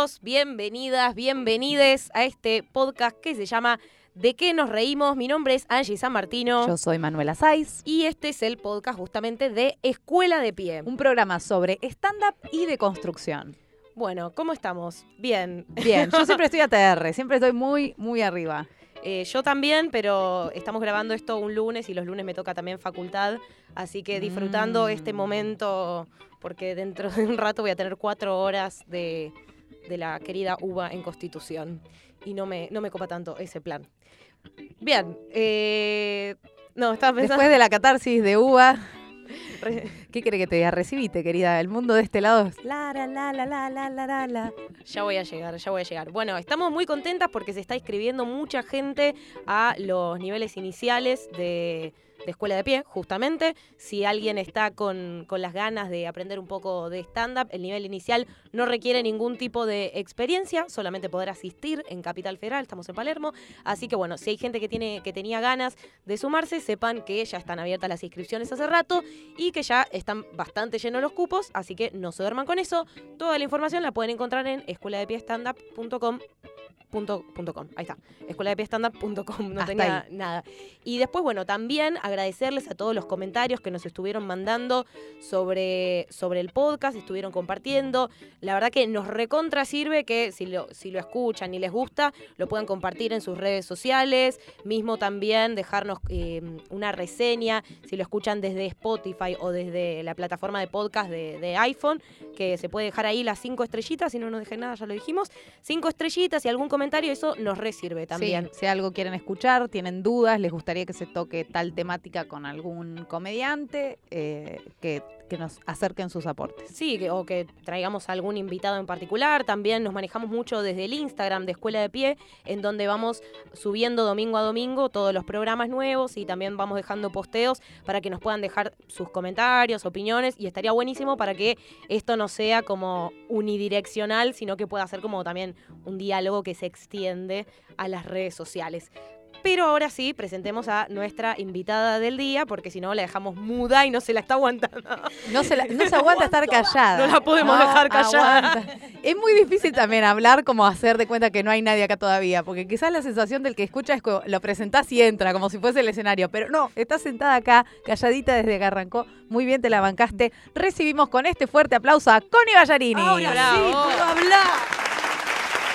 Bienvenidos, bienvenidas, bienvenides a este podcast que se llama ¿De qué nos reímos? Mi nombre es Angie San Martino. Yo soy Manuela Saiz. Y este es el podcast justamente de Escuela de Pie. Un programa sobre stand-up y de construcción. Bueno, ¿cómo estamos? Bien. Bien, yo siempre estoy ATR, siempre estoy muy, muy arriba. Eh, yo también, pero estamos grabando esto un lunes y los lunes me toca también facultad, así que disfrutando Mm. este momento, porque dentro de un rato voy a tener cuatro horas de, de la querida uva en Constitución. Y no me, no me copa tanto ese plan. Bien, eh, no, estaba pensando... Después de la catarsis de uva... ¿Qué cree que te diga? Recibite, querida. El mundo de este lado es la, la, la, la, la, la, la, la. Ya voy a llegar, ya voy a llegar. Bueno, estamos muy contentas porque se está inscribiendo mucha gente a los niveles iniciales de, de Escuela de Pie, justamente. Si alguien está con, con las ganas de aprender un poco de stand-up, el nivel inicial no requiere ningún tipo de experiencia, solamente poder asistir en Capital Federal, estamos en Palermo. Así que bueno, si hay gente que, tiene, que tenía ganas de sumarse, sepan que ya están abiertas las inscripciones hace rato y que ya están bastante llenos los cupos, así que no se duerman con eso. Toda la información la pueden encontrar en escueladepiestandup.com. Punto, punto com. Ahí está, escueladepiestandup.com, no Hasta tenía nada. Y después, bueno, también agradecerles a todos los comentarios que nos estuvieron mandando sobre, sobre el podcast, estuvieron compartiendo. La verdad que nos recontra sirve que si lo, si lo escuchan y les gusta, lo puedan compartir en sus redes sociales, mismo también dejarnos eh, una reseña, si lo escuchan desde Spotify o desde la plataforma de podcast de, de iPhone, que se puede dejar ahí las cinco estrellitas, si no nos dejen nada, ya lo dijimos, cinco estrellitas y algún comentario, eso nos resirve también. Sí, si algo quieren escuchar, tienen dudas, les gustaría que se toque tal temática con algún comediante, eh, que, que nos acerquen sus aportes. Sí, o que traigamos algún invitado en particular. También nos manejamos mucho desde el Instagram de Escuela de Pie, en donde vamos subiendo domingo a domingo todos los programas nuevos y también vamos dejando posteos para que nos puedan dejar sus comentarios, opiniones y estaría buenísimo para que esto no sea como unidireccional, sino que pueda ser como también un diálogo que se extiende a las redes sociales. Pero ahora sí, presentemos a nuestra invitada del día, porque si no la dejamos muda y no se la está aguantando. No se, la- no se aguanta estar callada. No la podemos dejar callada. aguanta. Es muy difícil también hablar como hacer de cuenta que no hay nadie acá todavía, porque quizás la sensación del que escucha es que lo presentás y entra, como si fuese el escenario. Pero no, estás sentada acá, calladita desde que arrancó. Muy bien, te la bancaste. Recibimos con este fuerte aplauso a Connie Ballarini. Ahora sí, puedo hablar.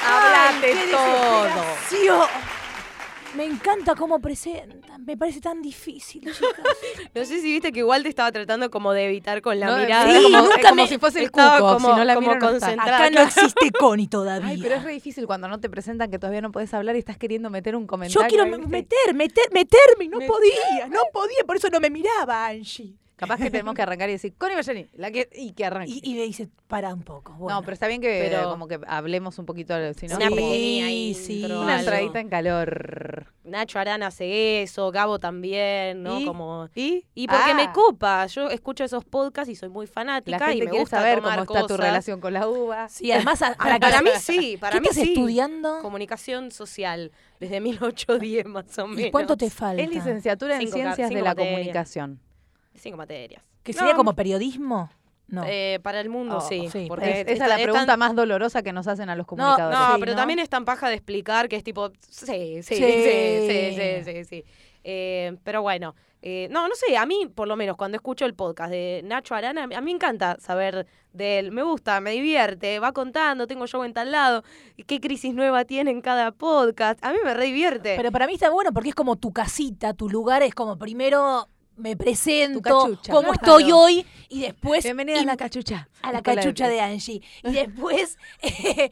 Hablate Ay, qué todo. Me encanta cómo presentan. Me parece tan difícil, chicas. No sé si viste que igual te estaba tratando como de evitar con la No, mirada. Sí, como, nunca es como me- si fuese el estaba cuco, como- si no la como miro no está. concentrada. Acá no existe Connie todavía. Ay, pero es re difícil cuando no te presentan que todavía no podés hablar y estás queriendo meter un comentario. Yo quiero ahí, me- ¿viste? meter, meter, meterme y no Meter. podía, no podía, por eso no me miraba, Angie. Capaz que tenemos que arrancar y decir, Connie Ballarini, la que, y que arranque. Y, y me dice, para un poco. Bueno. No, pero está bien que Pero- como que hablemos un poquito, si no, Una como pequeña Sí, sí. una entradita en calor. Nacho Arana hace eso, Gabo también, ¿no? ¿Y? Como... ¿Y? Y porque Ah, me copa, yo escucho esos podcasts y soy muy fanática La y me quiere gusta saber tomar cómo está tu relación con la uva. Sí, además, a- para, Para, que- mí sí, para ¿Qué mí estás sí. estudiando? Comunicación social, desde 1810 más o menos. ¿Y cuánto te falta? Es licenciatura en Cinco Ciencias de la materias. Comunicación. Cinco materias. ¿Que sería No, como periodismo? No. eh, para el mundo Oh, sí. sí, porque Es- es- esa es la tan- pregunta más dolorosa que nos hacen a los No, comunicadores. no, Sí, pero ¿no? también es tan paja de explicar que es tipo, sí, sí, sí, Sí. sí, sí, sí, sí. Eh, pero bueno, eh, no, no sé, a mí por lo menos cuando escucho el podcast de Nacho Arana, a mí me encanta saber de él, me gusta, me divierte, va contando, tengo show en tal lado, qué crisis nueva tiene en cada podcast, a mí me re divierte. Pero para mí está bueno porque es como tu casita, tu lugar es como primero me presento, cachucha. cómo Claro. estoy hoy y después Bienvenida a la cachucha. a la cachucha de Angie y después eh,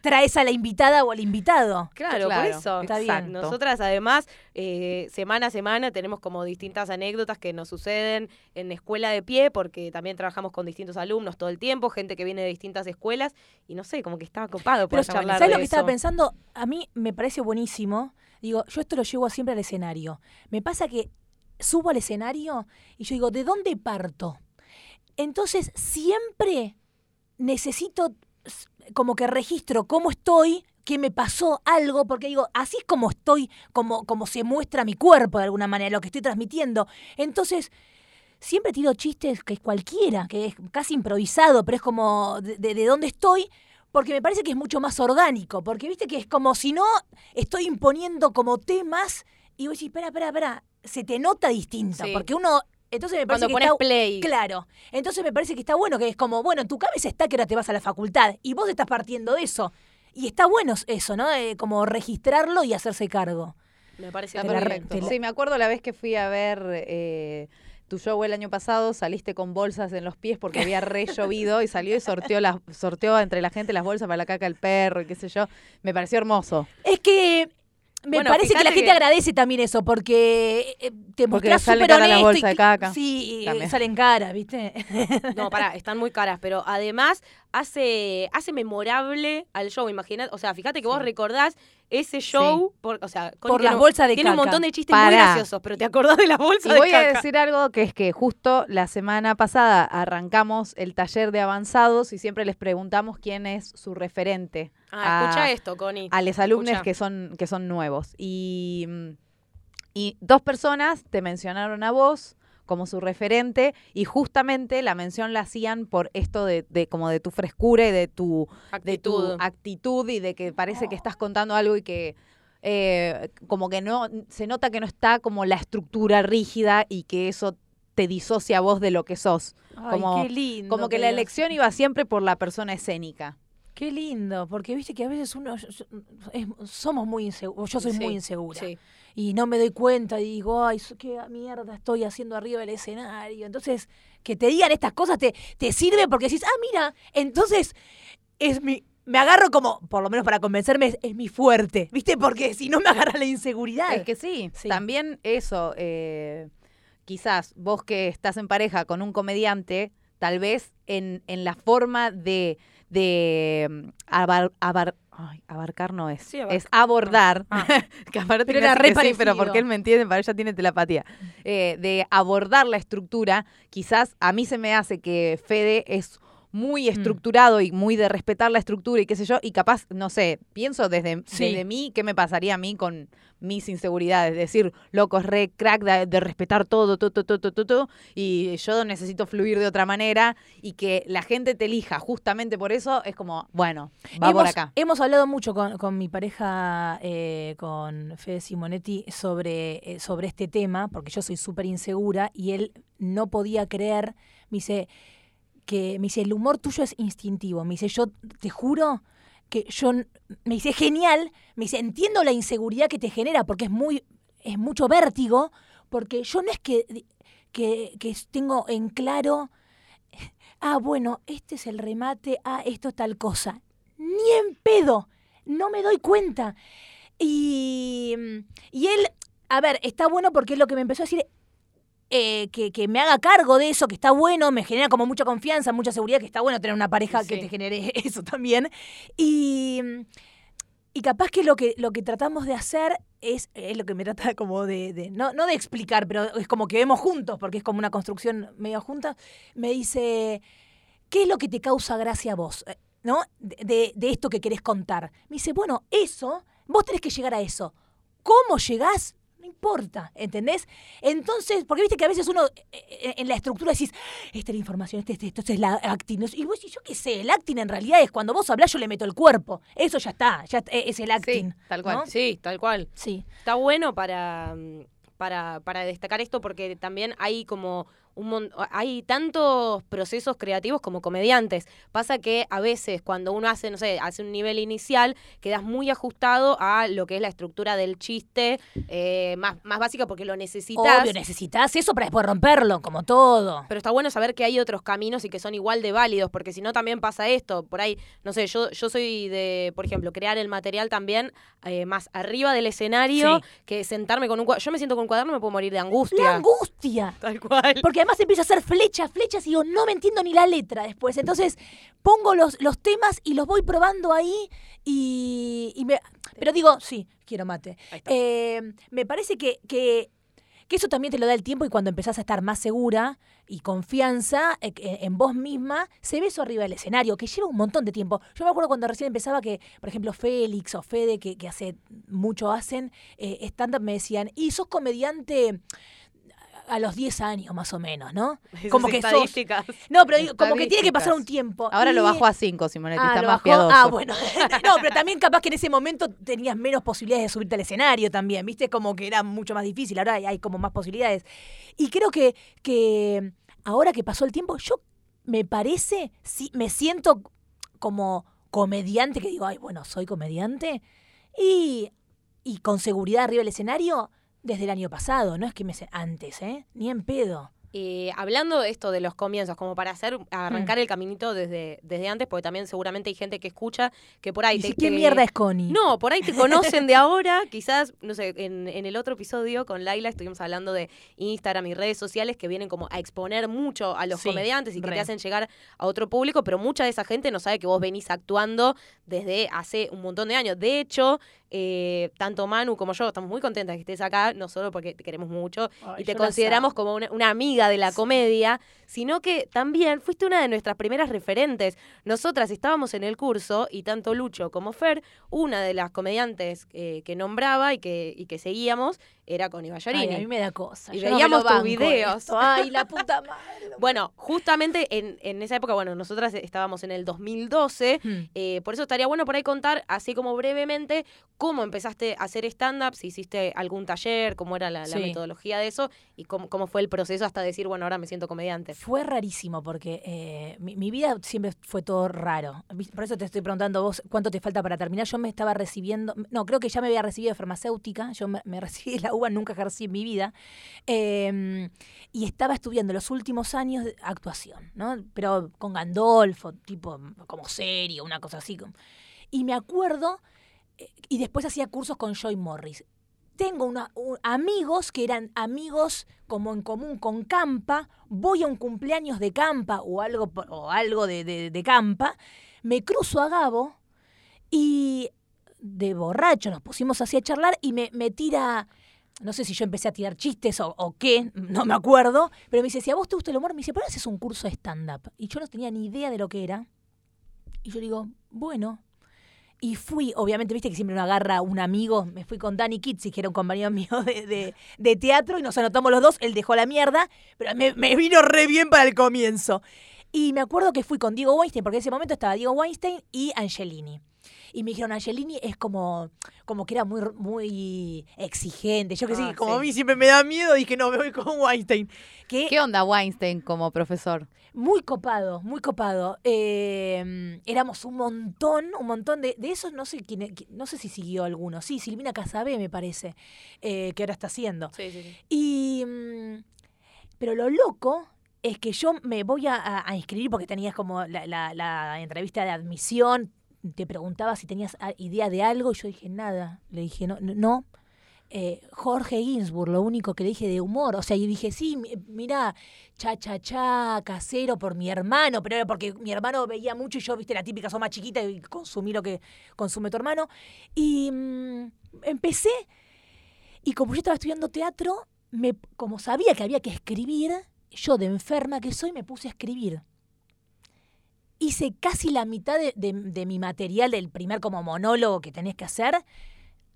traes a la invitada o al invitado. Claro, Claro, por eso. está bien. Nosotras además, eh, semana a semana tenemos como distintas anécdotas que nos suceden en escuela de pie, porque también trabajamos con distintos alumnos todo el tiempo, gente que viene de distintas escuelas, y no sé, como que estaba copado por Pero charlar ¿sabes de lo que eso. estaba pensando? A mí me parece buenísimo. Digo, yo esto lo llevo siempre al escenario. Me pasa que subo al escenario y yo digo, ¿de dónde parto? Entonces siempre necesito como que registro cómo estoy, qué me pasó algo, porque digo, así es como estoy, como, como se muestra mi cuerpo de alguna manera, lo que estoy transmitiendo. Entonces, siempre tiro chistes que es cualquiera, que es casi improvisado, pero es como de, de- de dónde estoy, porque me parece que es mucho más orgánico, porque viste que es como si no estoy imponiendo como temas y vos decís, espera, espera, espera, se te nota distinto, Sí. porque uno, entonces me parece Cuando que pones está, play. Claro, entonces me parece que está bueno, que es como, bueno, en tu cabeza está que ahora te vas a la facultad y vos estás partiendo de eso. Y está bueno eso, ¿no? Eh, como registrarlo y hacerse cargo. Me parece la la- Sí, me acuerdo la vez que fui a ver eh, tu show el año pasado, saliste con bolsas en los pies porque había re llovido y salió y sorteó, las, sorteó entre la gente las bolsas para la caca del perro y qué sé yo. Me pareció hermoso. Es que me Bueno, parece que la gente que- agradece también eso, porque eh, te Porque mostrás sale súper cara la honesto bolsa y- de caca. Sí, También. salen cara, ¿viste? No, pará, están muy caras, pero además hace, hace memorable al show, imagínate. O sea, fíjate que vos recordás ese show, por, o sea, Connie Por tiene las un- bolsas de Tiene un caca. montón de chistes muy graciosos, pero te acordás de las bolsas Y de voy a caca. decir algo que es que justo la semana pasada arrancamos el taller de avanzados y siempre les preguntamos quién es su referente Ah, a- escucha esto, Connie. a los alumnos que son, que son nuevos. Y, mm, y dos personas te mencionaron a vos como su referente y justamente la mención la hacían por esto de, de como de tu frescura y de tu, de tu Actitud. actitud y de que parece que estás contando algo y que eh, como que no, se nota que no está como la estructura rígida y que eso te disocia a vos de lo que sos. Como- Ay, qué lindo. Como que la digas. elección iba siempre por la persona escénica. Qué lindo, porque viste que a veces uno es- somos muy inseguros, yo soy muy insegura. Sí. Y no me doy cuenta y digo, ay, qué mierda estoy haciendo arriba del escenario. Entonces, que te digan estas cosas te, te sirve porque decís, ah, mira, entonces es mi. Me agarro como, por lo menos para convencerme, es, es mi fuerte, ¿viste? Porque si no me agarra la inseguridad. Es que sí, Sí. también eso, eh, quizás vos que estás en pareja con un comediante, tal vez en, en la forma de, de mm, abar- abar- ay, abarcar no es, Sí, abarcar. es abordar, Ah. que aparte Pero era re sí, pero porque él me entiende, para ella tiene telepatía, Eh, de abordar la estructura, quizás a mí se me hace que Fede es muy Mm. estructurado y muy de respetar la estructura y qué sé yo, y capaz, no sé, pienso desde, Sí. desde mí, ¿qué me pasaría a mí con mis inseguridades? Decir, loco, es re crack de, de respetar todo, todo, todo, todo, todo, todo, y yo necesito fluir de otra manera y que la gente te elija justamente por eso, es como, bueno, va hemos, por acá. hemos hablado mucho con, con mi pareja, eh, con Fede Simonetti, sobre, eh, sobre este tema, porque yo soy súper insegura y él no podía creer, me dice, que me dice, el humor tuyo es instintivo. Me dice, yo te juro que yo, me dice, genial, me dice, entiendo la inseguridad que te genera porque es muy, es mucho vértigo, porque yo no es que, que, que tengo en claro ah, bueno, este es el remate, ah, esto es tal cosa. Ni en pedo, no me doy cuenta. Y, y él, a ver, está bueno porque es lo que me empezó a decir, eh, que, que me haga cargo de eso, que está bueno, me genera como mucha confianza, mucha seguridad, que está bueno tener una pareja que te genere eso también. Y, y capaz que lo que, lo que tratamos de hacer es, es lo que me trata como de, de- no, no de explicar, pero es como que vemos juntos, porque es como una construcción medio junta, me dice, ¿qué es lo que te causa gracia a vos? Eh, ¿No? De- de esto que querés contar. Me dice, bueno, eso, vos tenés que llegar a eso. ¿Cómo llegás? No importa, ¿entendés? Entonces, porque viste que a veces uno eh, eh, en la estructura decís, esta es la información, este, este, esto es la acting. Y vos decís, yo qué sé, el acting en realidad es cuando vos hablás, yo le meto el cuerpo. Eso ya está, ya eh, es el acting. Sí, tal cual. ¿no? Sí, tal cual. Sí. Está bueno para, mm, para, para destacar esto porque también hay como un hay tantos procesos creativos como comediantes. Pasa que a veces cuando uno hace, no sé, hace un nivel inicial, quedas muy ajustado a lo que es la estructura del chiste eh, más, más básica porque lo necesitas. Obvio, necesitas eso para después romperlo, como todo. Pero está bueno saber que hay otros caminos y que son igual de válidos, porque si no también pasa esto. Por ahí, no sé, yo, yo soy de, por ejemplo, crear el material también eh, más arriba del escenario Sí. que sentarme con un cuaderno. Yo me siento con un cuaderno y me puedo morir de angustia. La angustia. Tal cual. Porque además empiezo a hacer flechas, flechas y digo, no me entiendo ni la letra después. Entonces pongo los, los temas y los voy probando ahí y, y me... Pero digo, sí, quiero mate. Eh, me parece que, que, que eso también te lo da el tiempo y cuando empezás a estar más segura y confianza eh, que- en vos misma, se ve eso arriba del escenario, que lleva un montón de tiempo. Yo me acuerdo cuando recién empezaba que, por ejemplo, Félix o Fede, que, que hace mucho hacen, eh, stand-up, me decían, y sos comediante a los 10 años más o menos, ¿no? Esas Como que sos- estadísticas. No, pero digo, como que tiene que pasar un tiempo. Ahora lo bajó a 5, Simonetti, Ah, está lo más piadoso. Ah, bueno. no, pero también capaz que en ese momento tenías menos posibilidades de subirte al escenario también, ¿viste? Como que era mucho más difícil, ahora hay, hay como más posibilidades. Y creo que, que ahora que pasó el tiempo, yo me parece, sí, me siento como comediante, que digo, ay, bueno, soy comediante, y, y con seguridad arriba del escenario desde el año pasado, no es que me sé antes, ¿eh? Ni en pedo. Eh, hablando de esto de los comienzos, como para hacer arrancar Mm. el caminito desde, desde antes, porque también seguramente hay gente que escucha que por ahí Y te, si, ¿Qué mierda es Connie? No, por ahí te conocen de ahora, quizás, no sé, en, en el otro episodio con Laila estuvimos hablando de Instagram y redes sociales que vienen como a exponer mucho a los Sí, comediantes y que re. te hacen llegar a otro público, pero mucha de esa gente no sabe que vos venís actuando desde hace un montón de años. De hecho, eh, tanto Manu como yo estamos muy contentas que estés acá, no solo porque te queremos mucho Ay, y te consideramos amo. como una, una amiga de la comedia, sino que también fuiste una de nuestras primeras referentes. Nosotras estábamos en el curso y tanto Lucho como Fer, una de las comediantes eh, que nombraba y que, y que seguíamos era Connie Ay, Ballarini. a mí me da cosa. Y yo veíamos tus videos. esto. Ay, la puta madre. Bueno, justamente en, en esa época, bueno, nosotras estábamos en el 2012, Hmm. eh, por eso estaría bueno por ahí contar, así como brevemente, cómo empezaste a hacer stand-up, si hiciste algún taller, cómo era la, la Sí. metodología de eso y cómo, cómo fue el proceso hasta decir, bueno, ahora me siento comediante. Fue rarísimo porque eh, mi, mi vida siempre fue todo raro. Por eso te estoy preguntando vos cuánto te falta para terminar. Yo me estaba recibiendo, no, creo que ya me había recibido de farmacéutica. Yo me, me recibí la Nunca ejercí en mi vida. Eh, y estaba estudiando los últimos años de actuación, ¿no? Pero con Gandolfo, tipo como serio, una cosa así. Y me acuerdo, eh, y después hacía cursos con Joy Morris. Tengo una- un- amigos que eran amigos como en común con Campa, voy a un cumpleaños de Campa o algo, o algo de, de- de Campa, me cruzo a Gabo y de borracho nos pusimos así a charlar y me, me tira, no sé si yo empecé a tirar chistes o, qué, no me acuerdo, pero me dice, si a vos te gusta el humor, me dice, ¿por qué haces un curso de stand-up? Y yo no tenía ni idea de lo que era. Y yo digo, bueno. Y fui, obviamente, viste que siempre uno agarra un amigo. Me fui con Danny Kitsi, que era un compañero mío de, teatro, y nos anotamos los dos. Él dejó la mierda, pero me vino re bien para el comienzo. Y me acuerdo que fui con Diego Weinstein, porque en ese momento estaba Diego Weinstein y Angelini. Y me dijeron, Angelini es como, como que era muy, muy exigente. Yo que sí, Ah, como sí. a mí siempre me da miedo, dije, no, me voy con Weinstein. Que ¿Qué onda Weinstein como profesor? muy copado, muy copado. Eh, éramos un montón, un montón de, de esos, no sé quién, qui- no sé si siguió alguno. Sí, Silvina Casabé me parece, eh, que ahora está haciendo. Sí, sí, sí. Y, mm, pero lo loco es que yo me voy a, a- a inscribir porque tenías como la, la- la entrevista de admisión, te preguntaba si tenías ah, idea de algo y yo dije nada. Le dije no, no. Eh, Jorge Ginsburg, lo único que le dije de humor. O sea, y dije, sí, mi- mira, cha, cha, cha, casero por mi hermano, pero era porque mi hermano veía mucho y yo, viste, la típica, soy chiquita y consumí lo que consume tu hermano. Y mm, empecé, y como yo estaba estudiando teatro, me, como sabía que había que escribir, yo de enferma que soy me puse a escribir. Hice casi la mitad de, de- mi material del primer como monólogo que tenés que hacer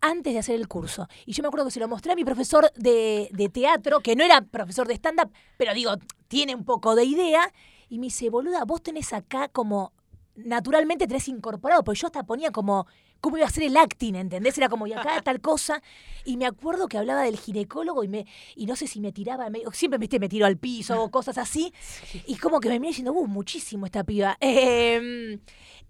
antes de hacer el curso. Y yo me acuerdo que se lo mostré a mi profesor de, de teatro, que no era profesor de stand-up, pero digo, tiene un poco de idea, y me dice, boluda, vos tenés acá como, naturalmente tenés incorporado, porque yo hasta ponía como, cómo iba a ser el acting, ¿entendés? Era como, y acá tal cosa, y me acuerdo que hablaba del ginecólogo y me y no sé si me tiraba, me- siempre ¿viste? me tiro al piso o cosas así, y como que me miré diciendo, uh, muchísimo esta piba. Eh,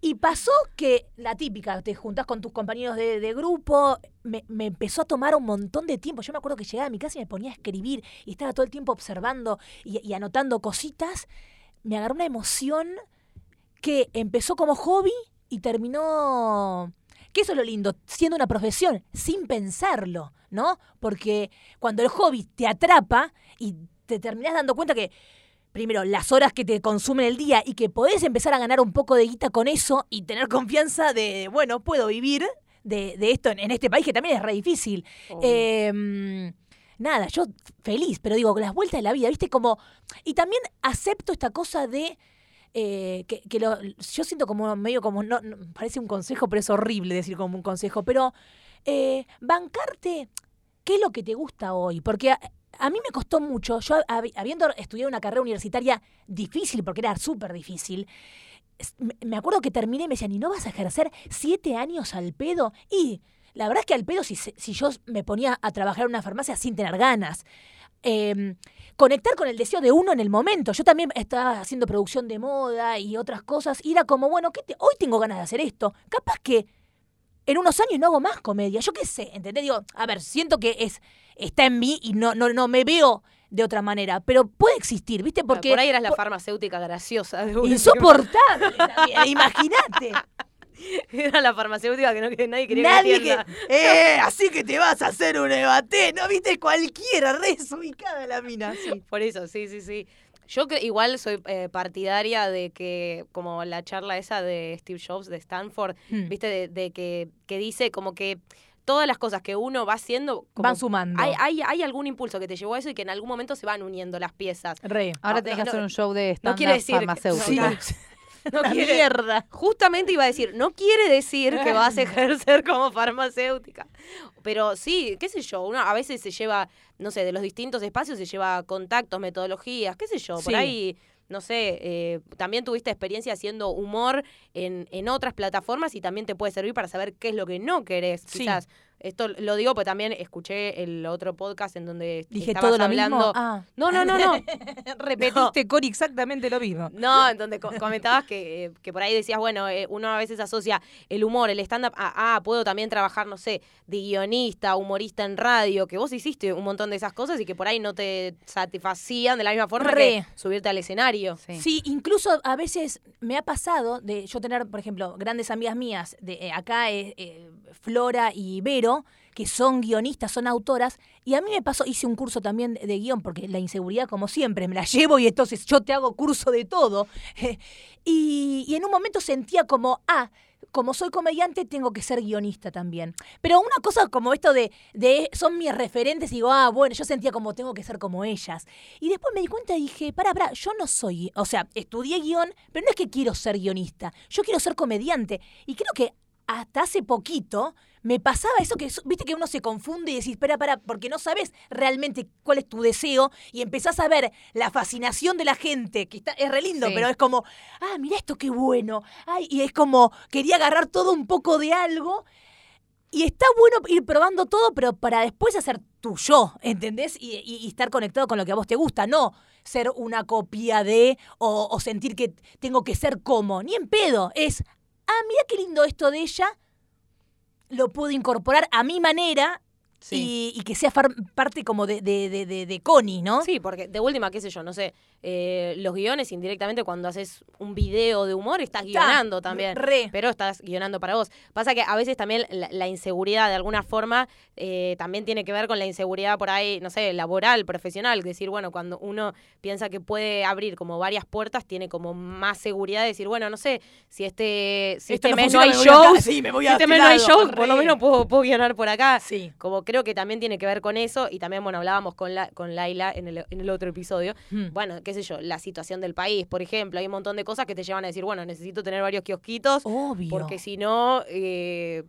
y pasó que la típica, te juntás con tus compañeros de, de grupo, me, me empezó a tomar un montón de tiempo. Yo me acuerdo que llegaba a mi casa y me ponía a escribir y estaba todo el tiempo observando y, y anotando cositas. Me agarró una emoción que empezó como hobby y terminó... Que eso es lo lindo, siendo una profesión, sin pensarlo, ¿no? Porque cuando el hobby te atrapa y te terminás dando cuenta que primero, las horas que te consumen el día y que podés empezar a ganar un poco de guita con eso y tener confianza de, bueno, puedo vivir de, de esto en, en este país que también es re difícil. Eh, nada, yo feliz, pero digo, las vueltas de la vida, ¿viste? Como. Y también acepto esta cosa de. Eh, que, que lo- yo siento como medio como. No, parece un consejo, pero es horrible decir como un consejo. Pero eh, bancarte, ¿qué es lo que te gusta hoy? Porque a- mí me costó mucho, yo hab- habiendo estudiado una carrera universitaria difícil, porque era súper difícil, me- acuerdo que terminé y me decían, ¿y no vas a ejercer siete años al pedo? Y la verdad es que al pedo, si, si yo me ponía a trabajar en una farmacia sin tener ganas, eh, conectar con el deseo de uno en el momento. Yo también estaba haciendo producción de moda y otras cosas, y era como, bueno, ¿qué te- hoy tengo ganas de hacer esto. Capaz que en unos años no hago más comedia. Yo qué sé, ¿entendés? Digo, a ver, siento que es está en mí y no, no, no me veo de otra manera, pero puede existir, ¿viste? Porque por ahí eras la por- farmacéutica graciosa de insoportable. Imagínate. Era la farmacéutica que, no, que nadie quería Nadie que. ¡Eh! Así que te vas a hacer un ebaté, ¿no? ¿Viste? Cualquiera, re desubicada la mina, sí. Por eso, sí, sí, sí. Yo que igual soy eh, partidaria de que, como la charla esa de Steve Jobs de Stanford, Hmm. viste, de, de que, que dice como que todas las cosas que uno va haciendo, como Van sumando. hay, hay, hay algún impulso que te llevó a eso y que en algún momento se van uniendo las piezas. Re. Ahora Ah, tenés que no- hacer un show de no stand quiere decir que- farmacéutico. no, La quiere- mierda. Justamente iba a decir, no quiere decir que vas a ejercer como farmacéutica. Pero sí, qué sé yo, uno a veces se lleva, no sé, de los distintos espacios se lleva contactos, metodologías, qué sé yo, por Sí. ahí, no sé, eh, también tuviste experiencia haciendo humor en, en otras plataformas y también te puede servir para saber qué es lo que no querés. Sí. Quizás, esto lo digo porque también escuché el otro podcast en donde Dije estabas todo lo hablando... mismo. Ah. No, no, no, no. Repetiste, Cori, exactamente lo mismo. No, en donde co- comentabas que, eh, que por ahí decías, bueno, eh, uno a veces asocia el humor, el stand-up, a, ah, puedo también trabajar, no sé, de guionista, humorista en radio, que vos hiciste un montón de esas cosas y que por ahí no te satisfacían de la misma forma Re. que subirte al escenario. Sí. Sí, incluso a veces me ha pasado de yo tener, por ejemplo, grandes amigas mías, de eh, acá eh, Flora y Vero, que son guionistas, son autoras, y a mí me pasó, hice un curso también de, guion, porque la inseguridad, como siempre, me la llevo y entonces yo te hago curso de todo. y, y en un momento sentía como, ah, como soy comediante, tengo que ser guionista también. Pero una cosa como esto de, de son mis referentes, y digo, ah, bueno, yo sentía como tengo que ser como ellas. Y después me di cuenta y dije, para, para, yo no soy, o sea, estudié guion, pero no es que quiero ser guionista, yo quiero ser comediante. Y creo que hasta hace poquito me pasaba eso que, viste que uno se confunde y decís, espera, para, porque no sabes realmente cuál es tu deseo y empezás a ver la fascinación de la gente, que está, es re lindo, Sí. pero es como, ah, mira esto qué bueno. Ay, y es como, quería agarrar todo un poco de algo. Y está bueno ir probando todo, pero para después hacer tu yo, ¿entendés? Y, y- y estar conectado con lo que a vos te gusta, no ser una copia de o, o sentir que tengo que ser como, ni en pedo. Es, ah, mira qué lindo esto de ella, lo puedo incorporar a mi manera Sí. y, y que sea far- parte como de, de, de, de- de Connie, ¿no? Sí, porque de última, qué sé yo, no sé, eh, los guiones indirectamente cuando haces un video de humor estás Está, guionando también. re. Pero estás guionando para vos. Pasa que a veces también la, la inseguridad de alguna forma eh, también tiene que ver con la inseguridad por ahí, no sé, laboral, profesional. Decir, bueno, cuando uno piensa que puede abrir como varias puertas, tiene como más seguridad de decir, bueno, no sé, si este, si Esto este no mes no hay shows, Sí, me voy si a este este mes no hay shows, por lo menos puedo, puedo guionar por acá. Sí. Como creo que también tiene que ver con eso, y también, bueno, hablábamos con, la, con Laila en el, en el otro episodio, Mm. bueno, qué sé yo, la situación del país, por ejemplo, hay un montón de cosas que te llevan a decir, bueno, necesito tener varios kiosquitos, Obvio. porque si no, eh,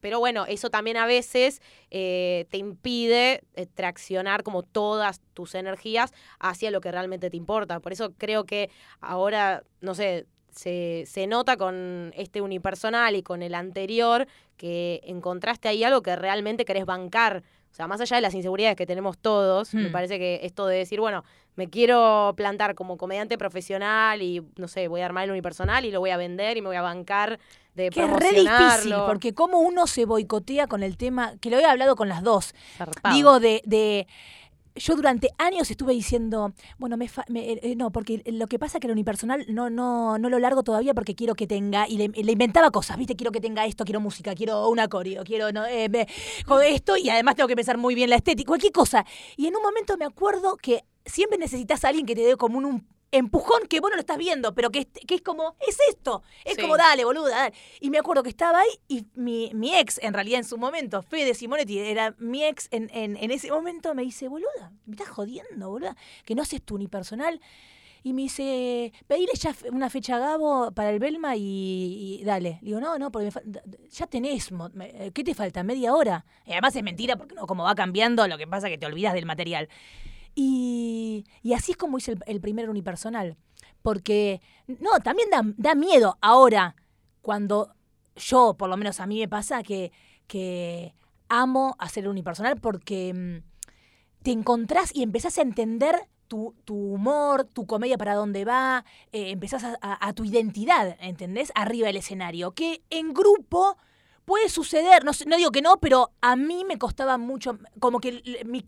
pero bueno, eso también a veces eh, te impide eh, traccionar como todas tus energías hacia lo que realmente te importa. Por eso creo que ahora, no sé, se, se nota con este unipersonal y con el anterior que encontraste ahí algo que realmente querés bancar. O sea, más allá de las inseguridades que tenemos todos, me Hmm. parece que esto de decir, bueno, me quiero plantar como comediante profesional y, no sé, voy a armar el unipersonal y lo voy a vender y me voy a bancar de Que es re difícil, porque como uno se boicotea con el tema, que lo he hablado con las dos, Zarpado. digo de, de- yo durante años estuve diciendo, bueno, me, me- eh, no, porque lo que pasa es que el unipersonal no, no, no lo largo todavía porque quiero que tenga, y le, inventaba cosas, ¿viste? Quiero que tenga esto, quiero música, quiero una coreo, quiero no, eh, esto, y además tengo que pensar muy bien la estética, cualquier cosa. Y en un momento me acuerdo que siempre necesitas a alguien que te dé como un, un empujón que vos no lo estás viendo, pero que, es- que es como, es esto, es Sí. como, dale, boluda, dale. Y me acuerdo que estaba ahí y mi, mi ex, en realidad en su momento, Fede Simonetti, era mi ex en, en, en ese momento, me dice, boluda, me estás jodiendo, boluda, que no haces tu unipersonal. Y me dice, pedile ya una fecha a Gabo para el Belma y, y dale. Le digo, no, no, porque ya tenés, me- ¿qué te falta? ¿Media hora? Y además es mentira porque no, como va cambiando, lo que pasa es que te olvidas del material. Y, y así es como hice el, primer unipersonal. Porque, no, también da, da miedo ahora, cuando yo, por lo menos a mí me pasa que, que amo hacer el unipersonal porque mm, te encontrás y empezás a entender tu, tu humor, tu comedia para dónde va, eh, empezás a, a- a tu identidad, ¿entendés? Arriba del escenario. Que en grupo puede suceder, no, no digo que no, pero a mí me costaba mucho, como que mi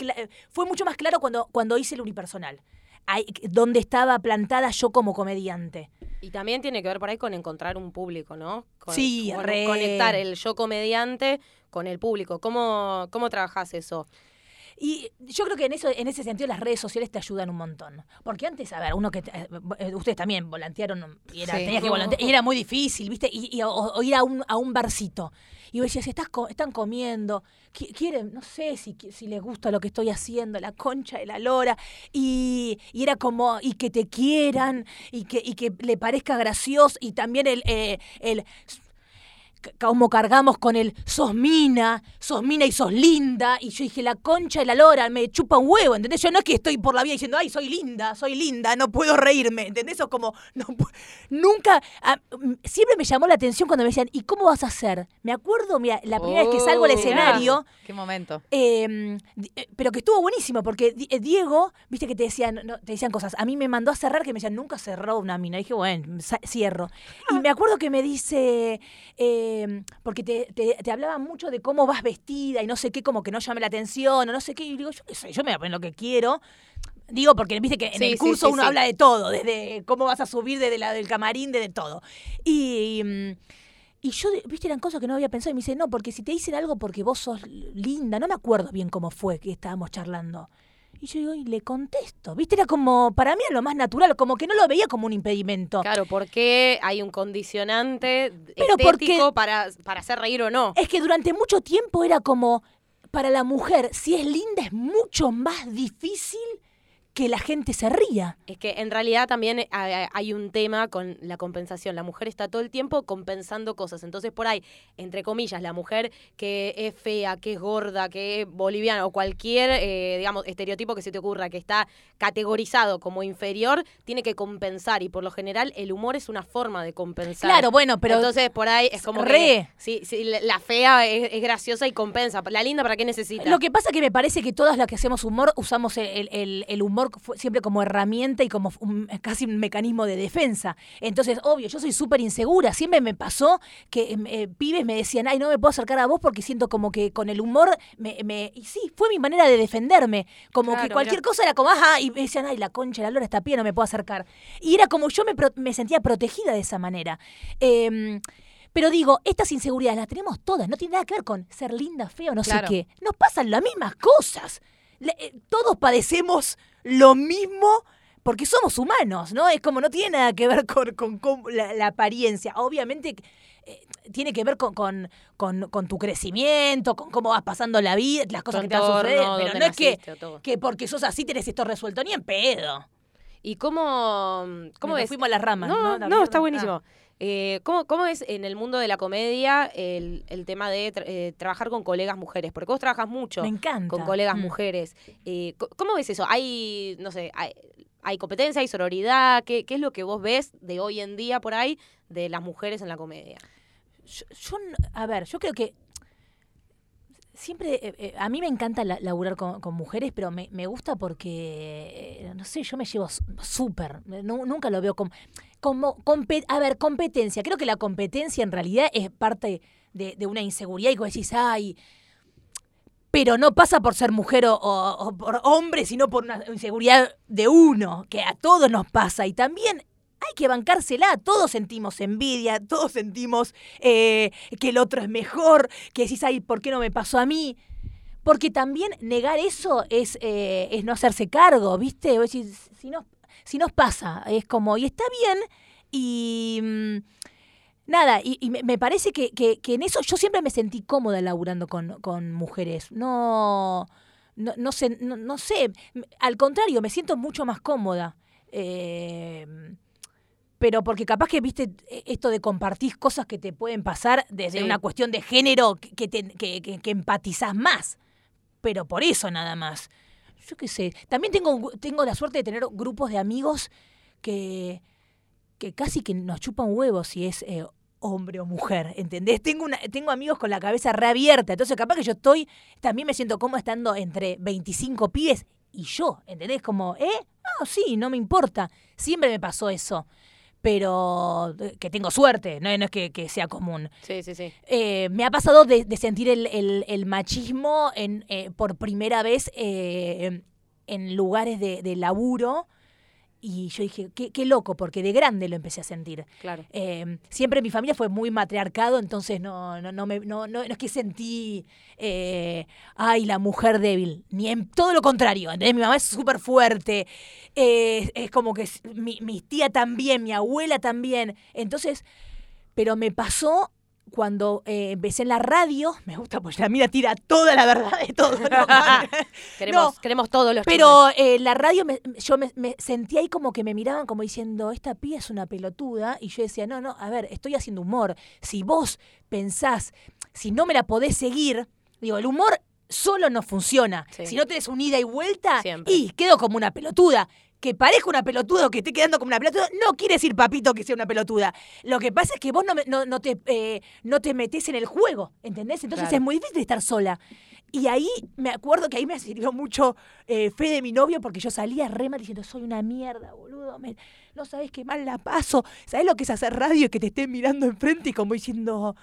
fue mucho más claro cuando, cuando hice el unipersonal. Ahí, donde estaba plantada yo como comediante. Y también tiene que ver por ahí con encontrar un público, ¿no? Con- Sí, con- re. conectar el yo comediante con el público. ¿Cómo, cómo trabajás eso? Y yo creo que en eso, en ese sentido las redes sociales te ayudan un montón. Porque antes, a ver, uno que eh, eh, ustedes también volantearon y era, Sí. tenías que volantear, y era muy difícil, ¿viste? Y, y- o, o ir a un, a un barcito. Y vos decías, Estás co- están comiendo, qui- quieren, no sé si, si les gusta lo que estoy haciendo, la concha de la lora. Y, y era como, y que te quieran, y que, y que le parezca gracioso, y también el, eh, el como cargamos con el sos mina, sos mina y sos linda. Y yo dije, la concha de la lora, me chupa un huevo, ¿entendés? Yo no es que estoy por la vida diciendo, ay, soy linda, soy linda, no puedo reírme, ¿entendés? O como, no, pu- nunca, ah, mm, siempre me llamó la atención cuando me decían, ¿y cómo vas a hacer? Me acuerdo, mira, la primera vez que salgo al Oh, escenario, Qué momento. eh, di- eh, pero que estuvo buenísimo, porque eh, Diego, viste que te decían, no, te decían cosas. A mí me mandó a cerrar que me decían, nunca cerró una mina. Y dije, bueno, cierro. Y me acuerdo que me dice, eh, porque te, te, te hablaba mucho de cómo vas vestida y no sé qué, como que no llame la atención o no sé qué. Y digo, yo qué sé, yo me voy a poner lo que quiero. Digo, porque viste que en Sí, el curso sí, uno habla de todo, desde cómo vas a subir, desde la del camarín, desde todo. Y. mm, y yo, viste, eran cosas que no había pensado. Y me dice, no, porque si te dicen algo porque vos sos linda, no me acuerdo bien cómo fue que estábamos charlando. Y yo digo, y le contesto. Viste, era como, para mí era lo más natural, como que no lo veía como un impedimento. Claro, porque hay un condicionante Pero estético porque- para, para hacer reír o no. Es que durante mucho tiempo era como, para la mujer, si es linda es mucho más difícil que la gente se ría. Es que en realidad también eh, hay un tema con la compensación. La mujer está todo el tiempo compensando cosas. Entonces, por ahí, entre comillas, la mujer que es fea, que es gorda, que es boliviana o cualquier, eh, digamos, estereotipo que se te ocurra, que está categorizado como inferior, tiene que compensar. Y por lo general, el humor es una forma de compensar. Claro, bueno, pero Entonces, por ahí es como Re. que sí, sí, la- fea es, es graciosa y compensa. La linda, ¿para qué necesita? Lo que pasa que me parece que todas las que hacemos humor usamos el, el- el- el humor fu- siempre como herramienta y como un- casi un mecanismo de defensa. Entonces, obvio, yo soy súper insegura. Siempre me pasó que em, eh, pibes me decían, ay, no me puedo acercar a vos porque siento como que con el humor me... me-". Y sí, fue mi manera de defenderme. Como que cualquier cosa era como, ajá, y me decían, ay, la concha, la lora está pie, no me puedo acercar. Y era como yo me, pro- me sentía protegida de esa manera. Em, pero digo, estas inseguridades las tenemos todas, no tiene nada que ver con ser linda, fea o no Claro. sé qué. Nos pasan las mismas cosas. Eh, todos padecemos lo mismo porque somos humanos, ¿no? Es como no tiene nada que ver con, con- con la, la apariencia. Obviamente eh, tiene que ver con, con, tu crecimiento, con cómo vas pasando la vida, las cosas que te van suceder. Pero no es que, que porque sos así tenés esto resuelto, ni en pedo. ¿Y cómo, cómo ves? fuimos a las ramas. No, No, no, mierda. está buenísimo. Ah. Eh, ¿cómo, ¿Cómo es en el mundo de la comedia el, el tema de tra- eh, trabajar con colegas mujeres? Porque vos trabajas mucho Me encanta. con colegas Mm. mujeres. Eh, ¿Cómo ves eso? ¿Hay, no sé, hay, hay competencia, hay sororidad? ¿Qué, ¿Qué es lo que vos ves de hoy en día por ahí de las mujeres en la comedia? Yo, a ver, yo creo que siempre, eh, eh, a mí me encanta la- laburar con, con mujeres, pero me, me gusta porque, eh, no sé, yo me llevo súper, nu- nunca lo veo como, como, a ver, competencia, creo que la competencia en realidad es parte de, una inseguridad y como decís, ay, pero no pasa por ser mujer o, o- o por hombre, sino por una inseguridad de uno, que a todos nos pasa. Y también hay que bancársela. Todos sentimos envidia, todos sentimos eh, que el otro es mejor, que decís, ay, ¿por qué no me pasó a mí? Porque también negar eso es, eh, es no hacerse cargo, ¿viste? Vos decís, si, nos, si nos pasa, es como, y está bien, y... mm, Nada, y, y me, parece que, que- que en eso yo siempre me sentí cómoda laburando con, con mujeres. No, no, no sé, no, no sé, al contrario, me siento mucho más cómoda. Eh, pero porque capaz que viste e- esto de compartir cosas que te pueden pasar desde Sí. una cuestión de género que, te- que empatizás más. Pero por eso nada más. Yo qué sé. También tengo, tengo la suerte de tener grupos de amigos que, que casi que nos chupan huevos si es eh, hombre o mujer, ¿entendés? Tengo, una, tengo amigos con la cabeza reabierta, entonces capaz que yo estoy, también me siento como estando entre 25 pibes y yo, ¿entendés? Como, ¿eh? No, sí, no me importa. Siempre me pasó eso. Pero eh, que tengo suerte, no, no es que, que sea común. Sí, sí, sí. Eh, me ha pasado de, de sentir el, el- el machismo en, eh, por primera vez eh, en lugares de, de laburo. Y yo dije, qué, qué loco, porque de grande lo empecé a sentir. Claro. Eh, siempre mi familia fue muy matriarcado, entonces no, no, no, me, no, no, no es que sentí, eh, ay, la mujer débil, ni en todo lo contrario. ¿entendés? Mi mamá es súper fuerte, eh, es como que s- mi, mi tía también, mi abuela también. Entonces, pero me pasó cuando eh, empecé en la radio, me gusta porque la mira tira toda la verdad de todo. ¿no? Queremos, No. queremos todos los Pero eh, la radio, me- yo me, me sentía ahí como que me miraban como diciendo, esta pía es una pelotuda. Y yo decía, no, no, a ver, estoy haciendo humor. Si vos pensás, si no me la podés seguir, digo, el humor solo no funciona. Sí. Si no tenés un ida y vuelta, Siempre. y quedo como una pelotuda. Que parezca una pelotuda o que esté quedando como una pelotuda, no quiere decir, papito, que sea una pelotuda. Lo que pasa es que vos no, me- no, no te, eh, no te metés en el juego, ¿entendés? Entonces Claro. es muy difícil estar sola. Y ahí me acuerdo que ahí me sirvió mucho eh, fe de mi novio porque yo salía re mal diciendo, soy una mierda, boludo. me- no sabes qué mal la paso. ¿Sabes lo que es hacer radio y que te estén mirando enfrente y como diciendo...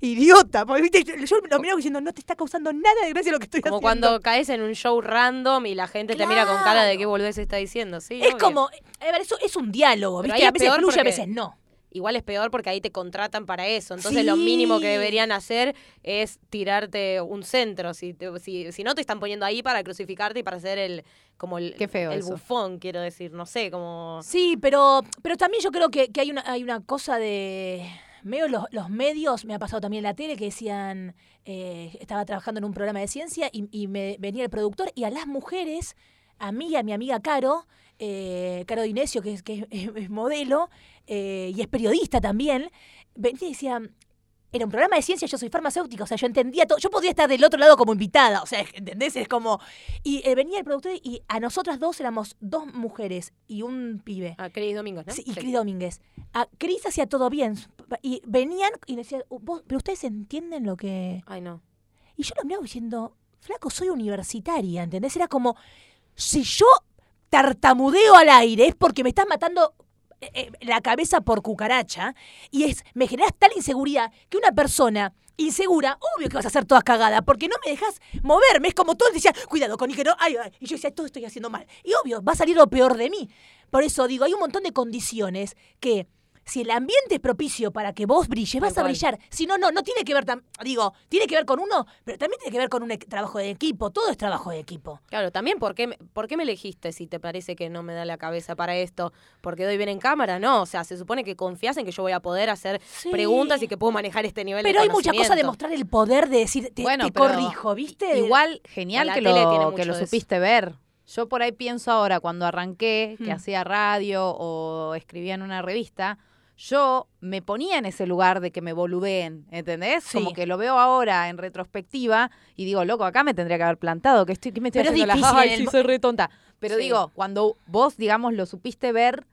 Idiota, porque ¿viste? yo, lo miro diciendo, no te está causando nada de gracia lo que estoy Como haciendo. cuando caes en un show random y la gente te mira con cara de qué boludez está diciendo. Sí, es obvio. como, a ver, eso es un diálogo, ¿viste? A es veces peor fluye, a veces no. Igual es peor porque ahí te contratan para eso. Entonces lo mínimo que deberían hacer es tirarte un centro. Si, te- si, si no te están poniendo ahí para crucificarte y para ser el como el, Qué feo el bufón, quiero decir. No sé, como... Sí, pero, pero también yo creo que, que hay, una, hay una cosa de... Los, los medios, me ha pasado también en la tele, que decían, eh, estaba trabajando en un programa de ciencia y, y me venía el productor y a las mujeres, a mí a mi amiga Caro, eh, Caro Dinesio, que es, que es, es modelo eh, y es periodista también, venía y decía, era un programa de ciencia, yo soy farmacéutica, o sea, yo entendía todo, yo podía estar del otro lado como invitada, o sea, ¿entendés? Es como... Y eh, venía el productor y a nosotras dos éramos dos mujeres y un pibe. A Cris Domingos, ¿no? Sí, y Sí. Cris Domínguez. A Cris hacía todo bien. Y venían y decían, "Uh, vos, pero ustedes entienden lo que. Ay, no. Y yo lo miraba diciendo, flaco, soy universitaria, ¿entendés? Era como, si yo tartamudeo al aire es porque me estás matando eh, eh, la cabeza por cucaracha y es me generas tal inseguridad que una persona insegura, obvio que vas a hacer todas cagadas, porque no me dejas moverme. Es como todos decían, cuidado, con que no, ay. Y yo decía, todo estoy haciendo mal. Y obvio, va a salir lo peor de mí. Por eso digo, hay un montón de condiciones que si el ambiente es propicio para que vos brilles, vas a brillar. Si no, no, no tiene que ver, tam- digo, tiene que ver con uno, pero también tiene que ver con un e- trabajo de equipo. Todo es trabajo de equipo. Claro, también, ¿por qué, me- ¿por qué me elegiste si te parece que no me da la cabeza para esto? ¿Porque doy bien en cámara? No, o sea, se supone que confías en que yo voy a poder hacer Sí. preguntas y que puedo manejar este nivel de Pero hay mucha cosa de mostrar el poder de decir, te, Bueno, te pero corrijo, ¿viste? Igual, genial que lo, que lo eso. supiste ver. Yo por ahí pienso ahora, cuando arranqué, que Hmm. hacía radio o escribía en una revista, yo me ponía en ese lugar de que me boludeen, ¿entendés? Sí. Como que lo veo ahora en retrospectiva y digo, loco, acá me tendría que haber plantado, que estoy, que me estoy Pero haciendo la difícil el sí, soy re tonta. Pero Sí. digo, cuando vos, digamos, lo supiste ver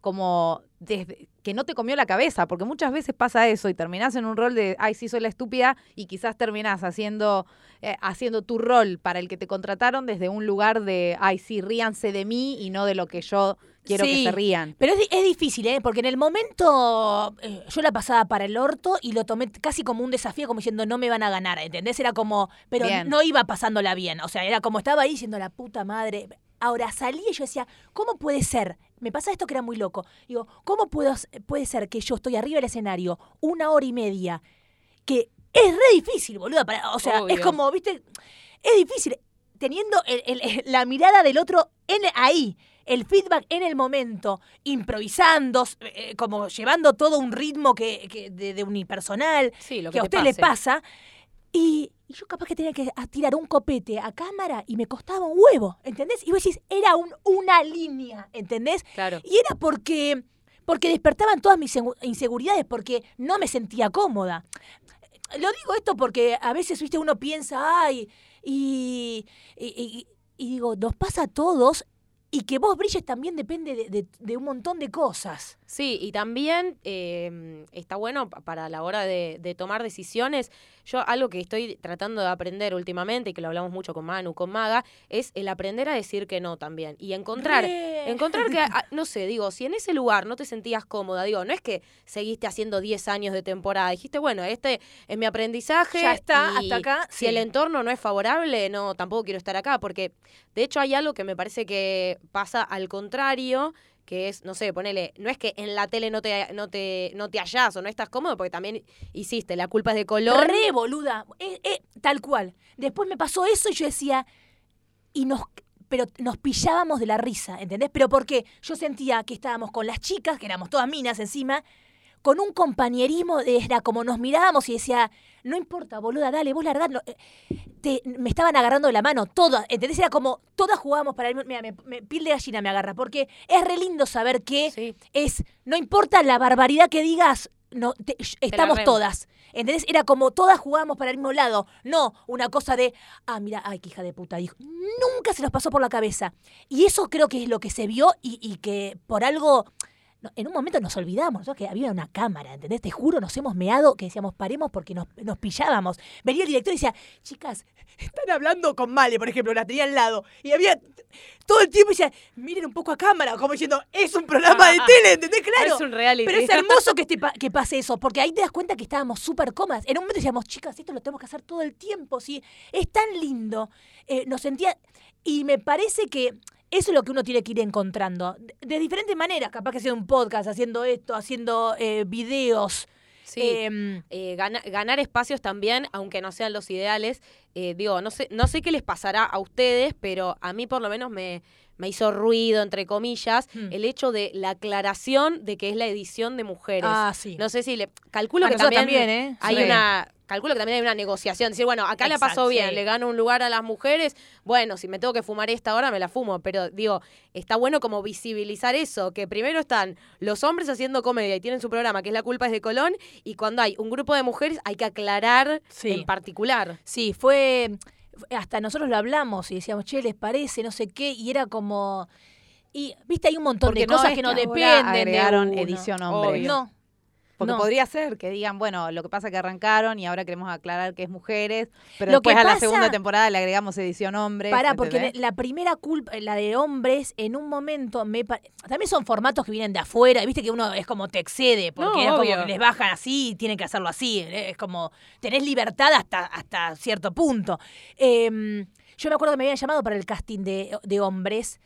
como desde que no te comió la cabeza, porque muchas veces pasa eso y terminás en un rol de, ay, sí, soy la estúpida, y quizás terminás haciendo, eh, haciendo tu rol para el que te contrataron desde un lugar de, ay, sí, ríanse de mí y no de lo que yo quiero Sí. que se rían. Pero es, es difícil, ¿eh? Porque en el momento eh, yo la pasaba para el orto y lo tomé casi como un desafío, como diciendo, no me van a ganar, ¿entendés? Era como, pero Bien. no iba pasándola bien. O sea, era como estaba ahí diciendo, la puta madre. Ahora salí y yo decía, ¿cómo puede ser? Me pasa esto que era muy loco. Digo, ¿cómo puedo, puede ser que yo estoy arriba del escenario una hora y media? Que es re difícil, boludo. Para, o sea, es como, viste, es difícil teniendo el- el- el- la mirada del otro en, ahí, el feedback en el momento, improvisando, eh, como llevando todo un ritmo que, que de, de unipersonal, Sí, lo que, que, a te usted le pasa. Y, y yo capaz que tenía que a- tirar un copete a cámara y me costaba un huevo, ¿entendés? Y vos decís, era un- una línea, ¿entendés? Claro. Y era porque, porque despertaban todas mis segu- inseguridades, porque no me sentía cómoda. Lo digo esto porque a veces, viste, uno piensa, ay, Y, y- y- y digo, nos pasa a todos y que vos brilles también depende de, de- de un montón de cosas. Sí, y también eh, está bueno pa- para la hora de, de tomar decisiones. Yo algo que estoy tratando de aprender últimamente, y que lo hablamos mucho con Manu, con Maga, es el aprender a decir que no también. Y encontrar, encontrar que, ah, no sé, digo, si en ese lugar no te sentías cómoda, digo, no es que seguiste haciendo 10 años de temporada, dijiste, bueno, este es mi aprendizaje. Ya está, y hasta acá, Si el entorno no es favorable, no, tampoco quiero estar acá, porque de hecho hay algo que me parece que pasa al contrario, que es, no sé, ponele, no es que en la tele no te, no te, no te hallás o no estás cómodo, porque también hiciste, la culpa es de color. Re boluda, eh, eh, tal cual. Después me pasó eso y yo decía, y nos, pero nos pillábamos de la risa, ¿entendés? Pero porque yo sentía que estábamos con las chicas, que éramos todas minas encima, con un compañerismo, de- era como nos mirábamos y decía, no importa, boluda, dale, vos largad. no, eh, te- me estaban agarrando de la mano, todas, ¿entendés? Era como, todas jugábamos para el mismo- Mira, me, me- piel de gallina me agarra, porque es re lindo saber que Sí. es, no importa la barbaridad que digas, no, te- estamos todas. ¿Entendés? Era como todas jugábamos para el mismo lado. No una cosa de, ah, mira, ay, qué hija de puta dijo. Nunca se nos pasó por la cabeza. Y eso creo que es lo que se vio y, y que por algo. No, en un momento nos olvidamos, que había una cámara, ¿entendés? Te juro, nos hemos meado, que decíamos, paremos porque nos, nos pillábamos. Venía el director y decía, chicas, están hablando con Male, por ejemplo, la tenía al lado. Y había todo el tiempo y decía, miren un poco a cámara, como diciendo, es un programa de tele, ¿entendés? Claro. Es un reality. Pero es hermoso que, te pa- que pase eso, porque ahí te das cuenta que estábamos súper cómodas. En un momento decíamos, chicas, esto lo tenemos que hacer todo el tiempo, ¿sí? Es tan lindo. Eh, nos sentía... Y me parece que eso es lo que uno tiene que ir encontrando. De, diferentes maneras, capaz que haciendo un podcast, haciendo esto, haciendo eh, videos. Sí. em, eh, gana- ganar espacios también, aunque no sean los ideales. Eh, digo, no sé, no sé qué les pasará a ustedes, pero a mí por lo menos me, me hizo ruido, entre comillas, Hmm. el hecho de la aclaración de que es la edición de mujeres. ah, sí. No sé si le. Calculo A que también, también, ¿eh? hay Sí. una. Calculo que también hay una negociación. Decir, bueno, acá la pasó Exacto, bien, sí. le gano un lugar a las mujeres. Bueno, si me tengo que fumar esta hora, me la fumo. Pero digo, está bueno como visibilizar eso. Que primero están los hombres haciendo comedia y tienen su programa, que es La culpa es de Colón. Y cuando hay un grupo de mujeres, hay que aclarar en particular. Sí, fue. Hasta nosotros lo hablamos y decíamos, che, ¿les parece? No sé qué. Y era como. Y, viste, hay un montón Porque de no cosas es que no dependen de agregaron uno. edición hombre. No. Porque no. podría ser que digan, bueno, lo que pasa es que arrancaron y ahora queremos aclarar que es mujeres, pero Lo que después a la segunda temporada le agregamos edición hombres. Pará, porque la primera culpa, la de hombres, en un momento me también son formatos que vienen de afuera, viste que uno es como te excede, porque No, como les bajan así y tienen que hacerlo así. Es como, tenés libertad hasta, hasta cierto punto. Em, yo me acuerdo que me habían llamado para el casting de, de hombres.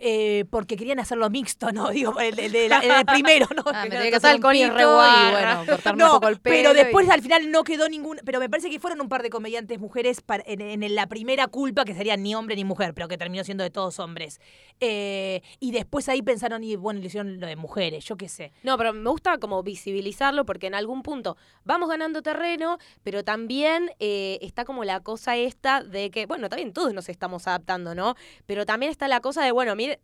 Eh, porque querían hacerlo mixto, ¿no? Digo, el, el el primero, ¿no? Ah, me Que hacer pito Reguarra. y, bueno, cortarme no, un poco el pero después y- al final no quedó ningún. Pero me parece que fueron un par de comediantes mujeres para- en, en la primera culpa, que serían ni hombre ni mujer, pero que terminó siendo de todos hombres. Eh, y después ahí pensaron, y bueno, le hicieron lo de mujeres, yo qué sé. No, pero me gusta como visibilizarlo porque en algún punto vamos ganando terreno, pero también eh, está como la cosa esta de que, bueno, también todos nos estamos adaptando, ¿no? Pero también está la cosa de, bueno, miren,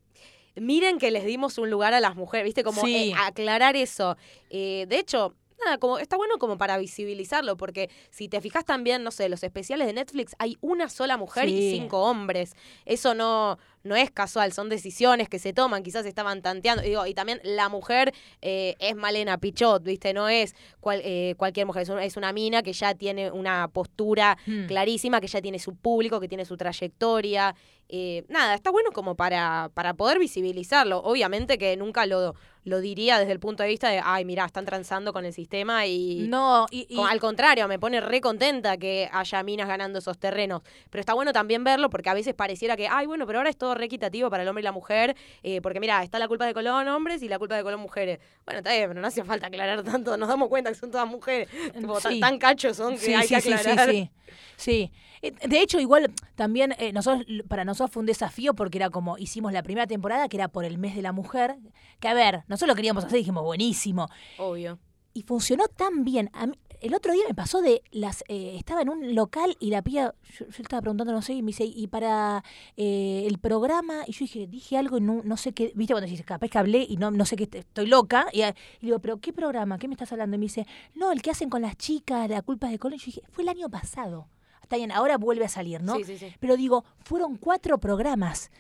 miren que les dimos un lugar a las mujeres, ¿viste? Como Sí. eh, aclarar eso. Eh, de hecho... Nada, como, está bueno como para visibilizarlo, porque si te fijas también, no sé, los especiales de Netflix, hay una sola mujer y cinco hombres. Eso no, no es casual, son decisiones que se toman, quizás estaban tanteando. Digo, y también la mujer eh, es Malena Pichot, ¿viste? No es cual- eh, cualquier mujer, es una, es una mina que ya tiene una postura Hmm. clarísima, que ya tiene su público, que tiene su trayectoria. Eh, nada, está bueno como para, para poder visibilizarlo. Obviamente que nunca lo, lo diría desde el punto de vista de, ay, mirá, están transando con el sistema y... No, y, Al contrario, me pone re contenta que haya minas ganando esos terrenos. Pero está bueno también verlo porque a veces pareciera que, ay, bueno, pero ahora es todo re equitativo para el hombre y la mujer. eh, porque mira, está la culpa de Colón hombres y la culpa de Colón mujeres. Bueno, está bien, pero no hace falta aclarar tanto. Nos damos cuenta que son todas mujeres. Tipo, tan- tan, cachos son que Sí, hay sí, que sí, sí, aclarar. sí, sí. Eh, De hecho, igual también eh, nosotros, para nosotros fue un desafío porque era como hicimos la primera temporada, que era por el mes de la mujer, que a ver, nosotros lo queríamos hacer, dijimos, buenísimo. Obvio. Y funcionó tan bien. A mí- el otro día me pasó de las. eh, estaba en un local y la pía. Yo, yo estaba preguntando, no sé, y me dice, y para eh, el programa. Y yo dije, dije algo y no, no sé qué. ¿Viste cuando dices, capaz que hablé y no, no sé qué, estoy loca? Y, eh, y digo, ¿pero qué programa? ¿Qué me estás hablando? Y me dice, no, el que hacen con las chicas, la culpa de Colón. Y yo dije, fue el año pasado. Está bien, ahora vuelve a salir, ¿no? Sí, sí, sí. Pero digo, fueron cuatro programas.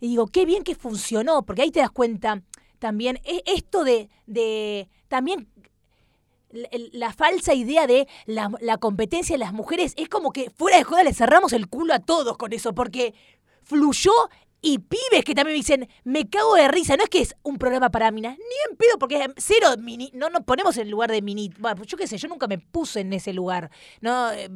Y digo, qué bien que funcionó, porque ahí te das cuenta también e- esto de, de también la, la falsa idea de la, la competencia de las mujeres es como que fuera de joda le cerramos el culo a todos con eso, porque fluyó y pibes que también me dicen, me cago de risa, no es que es un programa para minas, ni en pedo, porque es cero mini, no nos ponemos en el lugar de mini, bueno, yo qué sé, yo nunca me puse en ese lugar, no Eh,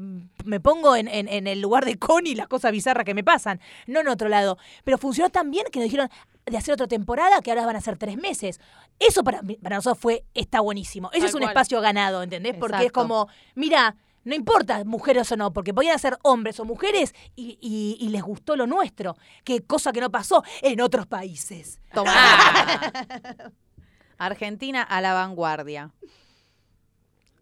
me pongo en, en- en el lugar de Connie las cosas bizarras que me pasan, no en otro lado, pero funcionó tan bien que nos dijeron de hacer otra temporada que ahora van a ser tres meses. Eso para, para nosotros fue, está buenísimo. Ese Tal es un cual. espacio ganado, ¿entendés? Porque es como, mira, no importa mujeres o no, porque podían ser hombres o mujeres y, y- y les gustó lo nuestro, que cosa que no pasó en otros países. Toma. Ah. Argentina a la vanguardia.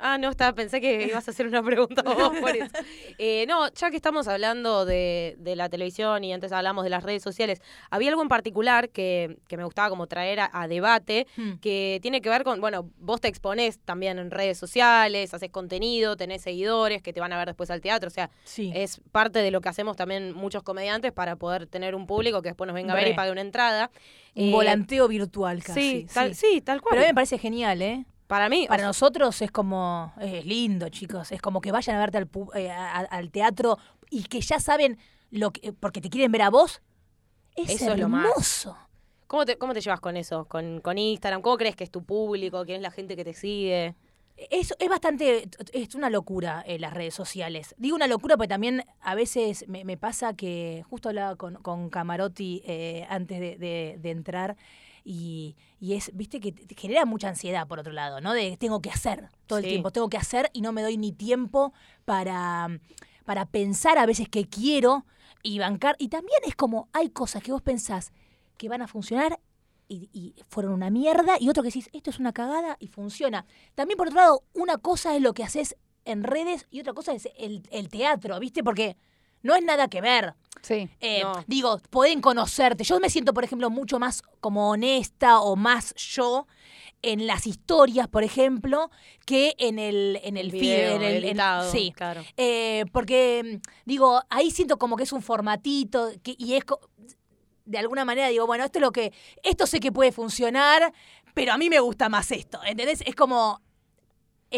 Ah, no, estaba, pensé que ibas a hacer una pregunta vos por eso. Eh, no, ya que estamos hablando de, de la televisión y antes hablamos de las redes sociales, había algo en particular que, que me gustaba como traer a, a debate, Hmm. que tiene que ver con, bueno, vos te exponés también en redes sociales, haces contenido, tenés seguidores que te van a ver después al teatro, o sea, Sí. es parte de lo que hacemos también muchos comediantes para poder tener un público que después nos venga a ver y pague una entrada. un Eh, volanteo virtual casi. Sí, tal, sí, tal cual. Pero a mí me parece genial, ¿eh? Para mí, Para nosotros es como, es lindo, chicos, es como que vayan a verte al, eh, a- al teatro y que ya saben lo que, porque te quieren ver a vos. Es Eso es lo más. hermoso. ¿cómo, te, ¿cómo te llevas con eso? Con, con Instagram, ¿cómo crees que es tu público? ¿Quién es la gente que te sigue? Es, es bastante, es una locura eh, las redes sociales. Digo una locura porque también a veces me, me pasa que, justo hablaba con, con Camarotti eh, antes de, de- de entrar, y, y es, viste, que te genera mucha ansiedad por otro lado, ¿no? De tengo que hacer todo el tiempo, tengo que hacer y no me doy ni tiempo para, para pensar a veces que quiero y bancar. Y también es como, hay cosas que vos pensás que van a funcionar y, y fueron una mierda, y otro que decís, esto es una cagada y funciona. También, por otro lado, una cosa es lo que haces en redes y otra cosa es el, el teatro, ¿viste? Porque no es nada que ver. Sí. Eh, No. Digo, pueden conocerte. Yo me siento, por ejemplo, mucho más como honesta o más yo en las historias, por ejemplo, que en el, en el, feed, video en el en- editado, sí. claro. Eh, porque, mm, digo, ahí siento como que es un formatito que, y es, de alguna manera, digo, bueno, esto es lo que, esto sé que puede funcionar, pero a mí me gusta más esto, ¿entendés? Es como,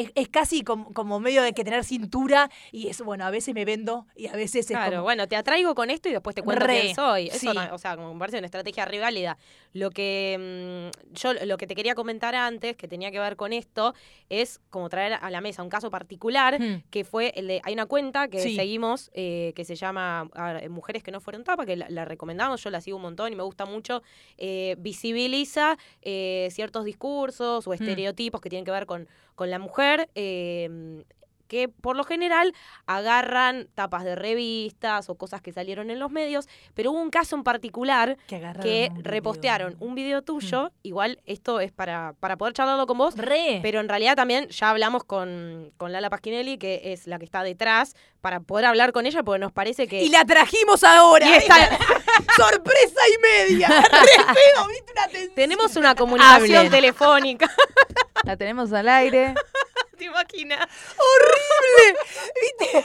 es, es casi como, como medio de que tener cintura y es, bueno, a veces me vendo y a veces es Claro, como, bueno, te atraigo con esto y después te cuento Re, quién soy. Eso, sí. no- o sea, como me parece una estrategia re válida. Lo que mm, yo lo que te quería comentar antes, que tenía que ver con esto, es como traer a la mesa un caso particular, Hmm. que fue el de, hay una cuenta que Sí. seguimos eh, que se llama ver, Mujeres que no fueron tapa, que la, la recomendamos, yo la sigo un montón y me gusta mucho, eh, visibiliza eh, ciertos discursos o estereotipos que tienen que ver con, con la mujer. eh, que por lo general agarran tapas de revistas o cosas que salieron en los medios, pero hubo un caso en particular que, agarraron que un video. repostearon un video tuyo, igual esto es para, para poder charlarlo con vos, Re. pero en realidad también ya hablamos con, con Lala Pasquinelli, que es la que está detrás, para poder hablar con ella, porque nos parece que... y la trajimos ahora. Y está- sorpresa y media. Re feo, ¿viste? Una tensión. tenemos una comunicación Hablen. telefónica, La tenemos al aire. ¿Te imaginas? horrible. ¿Viste?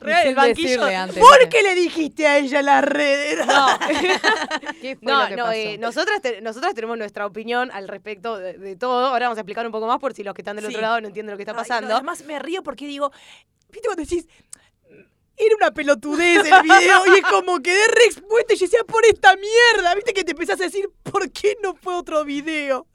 Real, el banquillo. antes. ¿Por qué le dijiste a ella las redes? No, ¿Qué fue no, lo que no, pasó? eh, nosotras, te- nosotras tenemos nuestra opinión al respecto de, de todo. Ahora vamos a explicar un poco más por si los que están del Sí. otro lado no entienden lo que está Ay, no, pasando. además me río porque digo, ¿viste cuando decís? Era una pelotudez el video y es como quedé re expuesta y yo decía, por esta mierda, ¿viste? Que te empezás a decir, ¿por qué no fue otro video?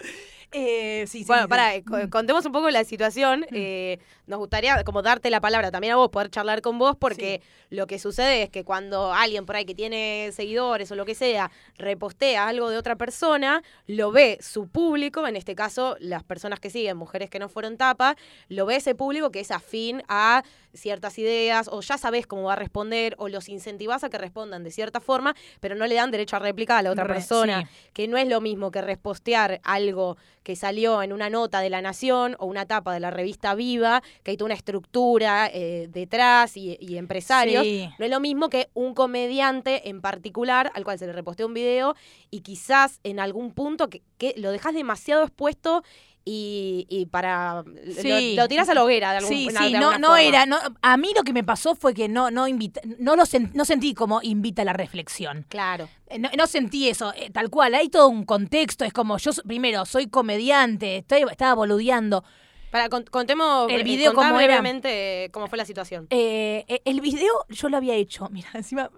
Eh, sí, sí, Bueno, sí. para, contemos un poco la situación. Eh, nos gustaría como darte la palabra también a vos, poder charlar con vos, porque lo que sucede es que cuando alguien por ahí que tiene seguidores o lo que sea, repostea algo de otra persona, lo ve su público, en este caso las personas que siguen, mujeres que no fueron tapa, lo ve ese público que es afín a ciertas ideas, o ya sabes cómo va a responder, o los incentivás a que respondan de cierta forma, pero no le dan derecho a réplica a la otra Re, persona sí. que no es lo mismo que repostear algo que salió en una nota de La Nación o una tapa de la revista Viva, que hay toda una estructura eh, detrás y, y empresarios. Sí. No es lo mismo que un comediante en particular al cual se le repostea un video y quizás en algún punto que, que lo dejas demasiado expuesto y, y para... Sí. Lo, lo tirás a la hoguera de algún Sí, sí, no, alguna no forma. era, no, a mí lo que me pasó fue que no, no invita, no lo sen- no sentí como invita a la reflexión. Claro. Eh, No, no sentí eso, eh, tal cual, hay todo un contexto, es como yo primero soy comediante, estoy, estaba boludeando. Para, cont- contemos El eh, video cómo era. brevemente cómo fue la situación. Eh, eh, el video yo lo había hecho, mira, encima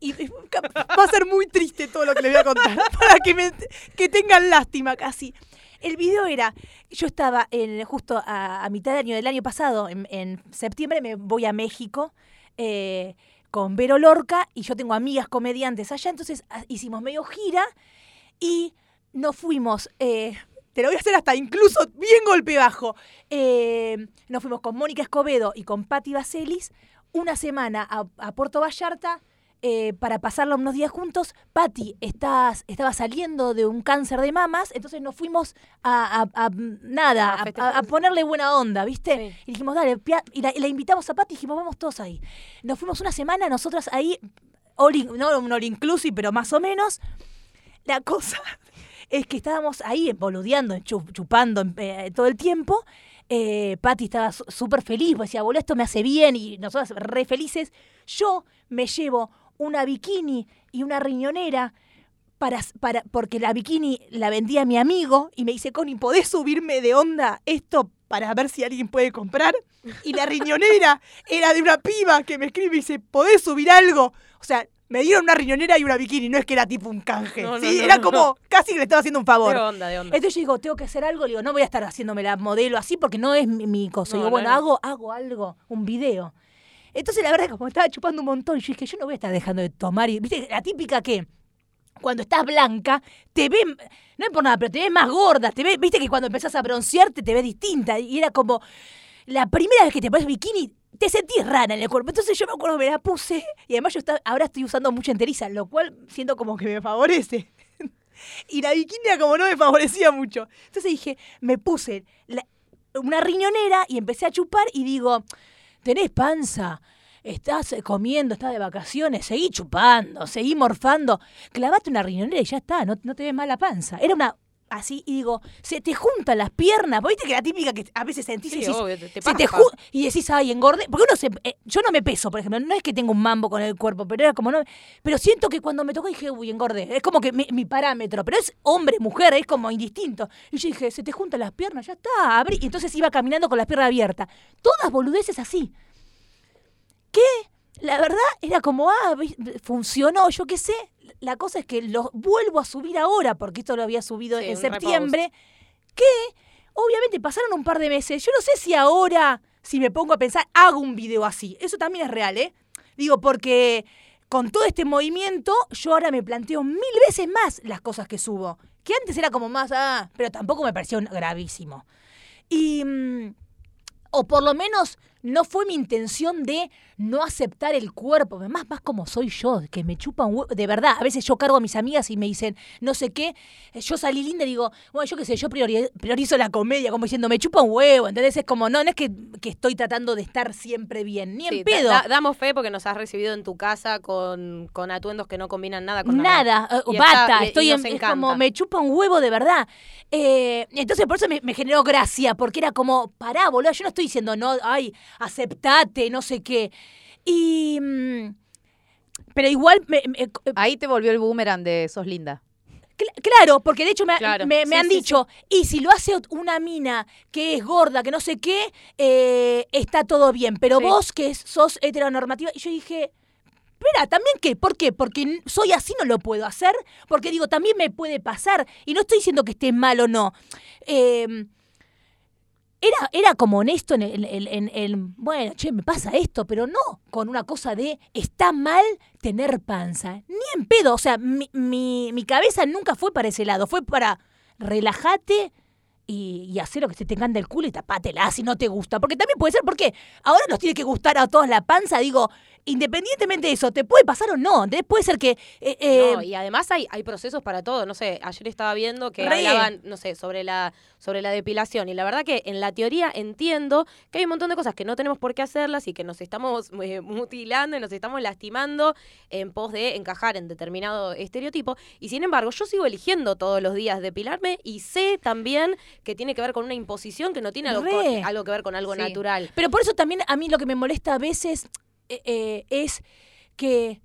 y va a ser muy triste todo lo que les voy a contar para que me que tengan lástima casi. El video era, yo estaba en, justo a, a mitad de año del año pasado, en, en septiembre me voy a México eh, con Vero Lorca y yo tengo amigas comediantes allá, entonces ah, hicimos medio gira y nos fuimos, eh, te lo voy a hacer hasta incluso bien golpe bajo, eh, nos fuimos con Mónica Escobedo y con Patti Vaselis una semana a, a Puerto Vallarta eh, para pasarla unos días juntos. Patti estaba saliendo de un cáncer de mamas, entonces nos fuimos a, a- a- nada, A ponerle buena onda, ¿viste? Sí. Y dijimos, dale, pia- y la, y la invitamos a Patti y dijimos, vamos todos ahí. Nos fuimos una semana, nosotras ahí, all in- no un all inclusive, pero más o menos. La cosa es que estábamos ahí boludeando, chu- chupando eh, todo el tiempo. Eh, Patti estaba súper feliz, pues decía, boludo, esto me hace bien y nosotras re felices. Yo me llevo una bikini y una riñonera para, para, porque la bikini la vendía mi amigo y me dice, Connie, ¿podés subirme de onda esto para ver si alguien puede comprar? Y la riñonera era de una piba que me escribe y dice, ¿podés subir algo? O sea, me dieron una riñonera y una bikini, no es que era tipo un canje. No, no, ¿sí? no, era como casi que le estaba haciendo un favor. De onda, de onda. Entonces yo digo, tengo que hacer algo, le digo, no voy a estar haciéndome la modelo así porque no es mi, mi cosa. Digo, no bueno, hago, hago algo, un video. Entonces la verdad es que como estaba chupando un montón, yo dije, yo no voy a estar dejando de tomar. Y viste, la típica que cuando estás blanca, te ves, no es por nada, pero te ves más gorda, te ves, viste que cuando empezás a broncearte te ves distinta. Y era como, la primera vez que te pones bikini, te sentís rara en el cuerpo. Entonces yo me acuerdo que me la puse y además yo estaba- ahora estoy usando mucha enteriza, lo cual siento como que me favorece. Y la bikini como no me favorecía mucho. Entonces dije, me puse una riñonera y empecé a chupar y digo, tenés panza, estás eh, comiendo, estás de vacaciones, seguí chupando, seguí morfando, clavate una riñonera y ya está, no, no te ves mal la panza. Era una así y digo, se te juntan las piernas, ¿vos viste que la típica que a veces sentís Sí, y decís, obvio, te- te se te y decís, ay, engordé, porque uno se, eh, yo no me peso, por ejemplo, no es que tengo un mambo con el cuerpo, pero era como no, pero siento que cuando me tocó dije, uy, engordé, es como que mi, mi parámetro, pero es hombre, mujer, es como indistinto. Y yo dije, se te juntan las piernas, ya está, abrí, y entonces iba caminando con las piernas abiertas, todas boludeces así. ¿Qué? La verdad era como, ah, funcionó, yo qué sé. La cosa es que lo vuelvo a subir ahora, porque esto lo había subido Sí, en septiembre, que obviamente pasaron un par de meses. Yo no sé si ahora, si me pongo a pensar, hago un video así. Eso también es real, ¿eh? Digo, porque con todo este movimiento, yo ahora me planteo mil veces más las cosas que subo. Que antes era como más, ah, pero tampoco me pareció gravísimo. Y. mm, o por lo menos no fue mi intención de no aceptar el cuerpo, más, más como soy yo, que me chupa un huevo. De verdad, a veces yo cargo a mis amigas y me dicen, no sé qué, eh, yo salí linda y digo, bueno, yo qué sé, yo priori- priorizo la comedia, como diciendo, me chupa un huevo, ¿entendés? Es como, no, no es que, que estoy tratando de estar siempre bien, ni en pedo. da- damos fe porque nos has recibido en tu casa con, con atuendos que no combinan nada con nada. Nada, eh, Y está- bata, y- y estoy nos en, es como me chupa un huevo de verdad. Eh, entonces por eso me, me generó gracia, porque era como, pará, boludo, yo no estoy diciendo, no, ay, aceptate, no sé qué. Y... mm, pero igual, me- me- eh, Ahí te volvió el boomerang de sos linda. cl- claro, porque de hecho me, Claro, me- sí, han sí, dicho, y si lo hace una mina que es gorda, que no sé qué, eh, está todo bien, pero vos que sos heteronormativa, y yo dije... Espera, ¿también qué? ¿Por qué? Porque soy así, no lo puedo hacer. Porque digo, también me puede pasar. Y no estoy diciendo que esté mal o no. Eh, era, era como honesto en el, en- en- en, bueno, che, me pasa esto, pero no con una cosa de está mal tener panza. Ni en pedo. O sea, mi, mi, mi cabeza nunca fue para ese lado. Fue para relájate y, y hacer lo que se te encanta el culo y tapátela si no te gusta. Porque también puede ser, porque ahora nos tiene que gustar a todos la panza. Digo, independientemente de eso, ¿te puede pasar o no? Puede ser que... eh, eh, No, y además hay, hay procesos para todo. No sé, ayer estaba viendo que Re. hablaban, no sé, sobre la, sobre la depilación. Y la verdad que en la teoría entiendo que hay un montón de cosas que no tenemos por qué hacerlas y que nos estamos eh, mutilando y nos estamos lastimando en pos de encajar en determinado estereotipo. Y sin embargo, yo sigo eligiendo todos los días depilarme y sé también que tiene que ver con una imposición que no tiene algo, Re. con- algo que ver con algo Sí. natural. Pero por eso también a mí lo que me molesta a veces eh, eh, es que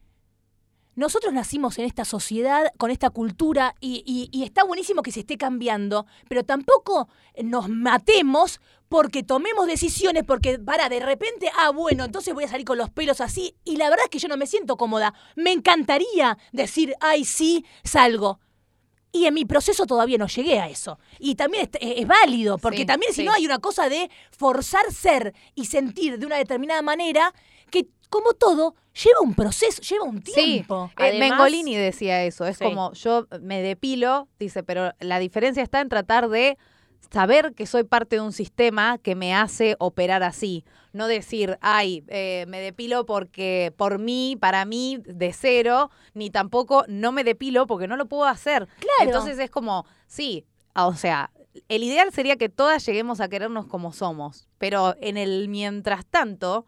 nosotros nacimos en esta sociedad, con esta cultura, y, y- y está buenísimo que se esté cambiando, pero tampoco nos matemos porque tomemos decisiones, porque para de repente, ah, bueno, entonces voy a salir con los pelos así, y la verdad es que yo no me siento cómoda. Me encantaría decir, ay, sí, salgo. Y en mi proceso todavía no llegué a eso. Y también es, es válido, porque Sí, también si sí. no hay una cosa de forzar ser y sentir de una determinada manera como todo, lleva un proceso, lleva un tiempo. eh, Además- Mengolini decía eso, es Sí. como yo me depilo, dice, pero la diferencia está en tratar de saber que soy parte de un sistema que me hace operar así, no decir, ay, eh, me depilo porque por mí, para mí, de cero, ni tampoco no me depilo porque no lo puedo hacer. Claro. Entonces es como, sí, o sea, el ideal sería que todas lleguemos a querernos como somos, pero en el mientras tanto...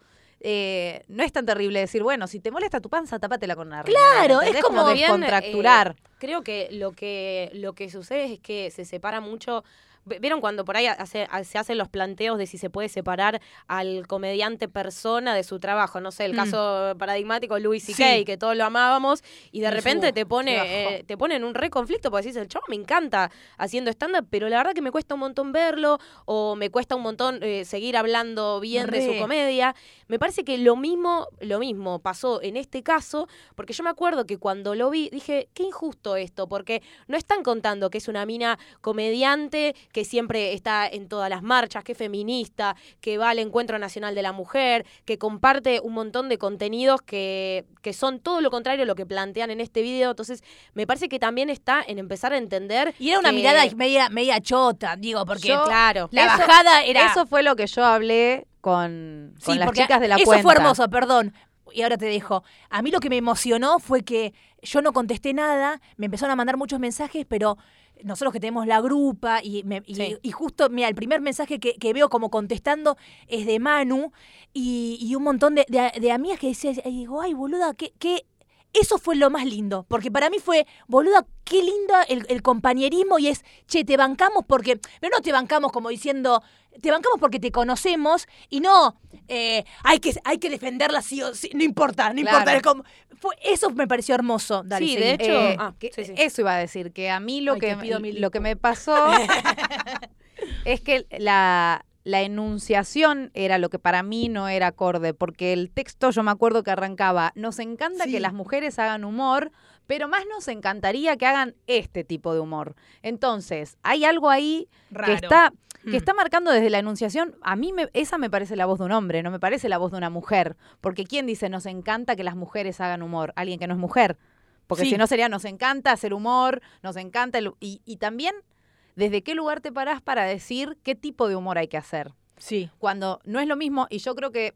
eh, no es tan terrible decir, bueno, si te molesta tu panza, tápatela con una Claro, es como bien, descontracturar. eh, creo que lo que lo que sucede es que se separa mucho. ¿Vieron cuando por ahí hace- se hacen los planteos de si se puede separar al comediante persona de su trabajo? No sé, el Mm. caso paradigmático Louis C.K., Sí. que todos lo amábamos, y de repente te pone eh, te pone en un re conflicto porque decís, el chavo me encanta haciendo stand-up, pero la verdad que me cuesta un montón verlo, o me cuesta un montón eh, seguir hablando bien de su comedia. Me parece que lo mismo, lo mismo pasó en este caso, porque yo me acuerdo que cuando lo vi dije, qué injusto esto, porque no están contando que es una mina comediante que siempre está en todas las marchas, que es feminista, que va al Encuentro Nacional de la Mujer, que comparte un montón de contenidos que, que son todo lo contrario a lo que plantean en este video. Entonces, me parece que también está en empezar a entender. Y era una que- mirada media, media chota, digo, porque Yo- Claro. la Eso- bajada era... Eso fue lo que yo hablé con, con Sí, las chicas de la eso cuenta. fue hermoso, perdón. Y ahora te dejo. A mí lo que me emocionó fue que yo no contesté nada, me empezaron a mandar muchos mensajes, pero nosotros que tenemos la grupa y, me- y- Sí. y justo, mira, el primer mensaje que, que veo como contestando es de Manu y, y un montón de, de- de amigas que decían, digo, ay, boluda, qué, qué... Eso fue lo más lindo, porque para mí fue, boluda, qué lindo el, el compañerismo y es, che, te bancamos porque, pero no te bancamos como diciendo, te bancamos porque te conocemos y no, eh, hay, que, hay que defenderla sí o sí, no importa, no Claro. importa. es como- fue, eso me pareció hermoso. Dale, Sí, seguí. de hecho- Eh, ah, que- sí, sí. Eso iba a decir, que a mí lo, Ay, que, lo que me pasó es que la, la enunciación era lo que para mí no era acorde, porque el texto yo me acuerdo que arrancaba, nos encanta Sí. que las mujeres hagan humor, pero más nos encantaría que hagan este tipo de humor. Entonces, hay algo ahí Raro. que está que Mm. está marcando desde la enunciación, a mí me- esa me parece la voz de un hombre, no me parece la voz de una mujer, porque quién dice nos encanta que las mujeres hagan humor, alguien que no es mujer, porque Sí. si no sería nos encanta hacer humor, nos encanta el- y, y también desde qué lugar te parás para decir qué tipo de humor hay que hacer. Sí. Cuando no es lo mismo, y yo creo que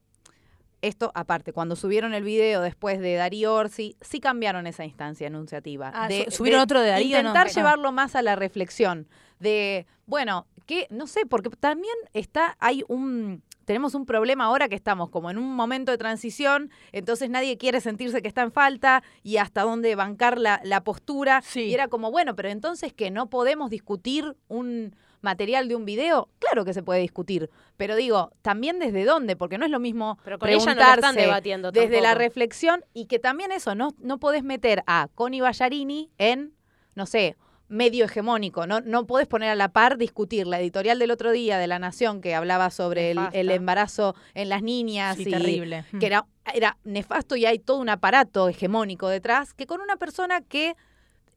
esto, aparte, cuando subieron el video después de Darío Orsi, sí cambiaron esa instancia enunciativa. Ah, de, su- subieron otro de Darío. Intentar llevarlo más a la reflexión. De, bueno, que, no sé, porque también está, hay un. Tenemos un problema ahora que estamos como en un momento de transición, entonces nadie quiere sentirse que está en falta y hasta dónde bancar la, la postura. Sí. Y era como, bueno, pero entonces que no podemos discutir un material de un video, claro que se puede discutir, pero digo, también desde dónde, porque no es lo mismo Pero con ella no la están preguntarse debatiendo desde la reflexión y que también eso, no, no podés meter a Connie Ballarini en, no sé, medio hegemónico, no, no podés poner a la par discutir la editorial del otro día de La Nación que hablaba sobre el, el embarazo en las niñas Sí, y terrible. que era, era nefasto y hay todo un aparato hegemónico detrás, que con una persona que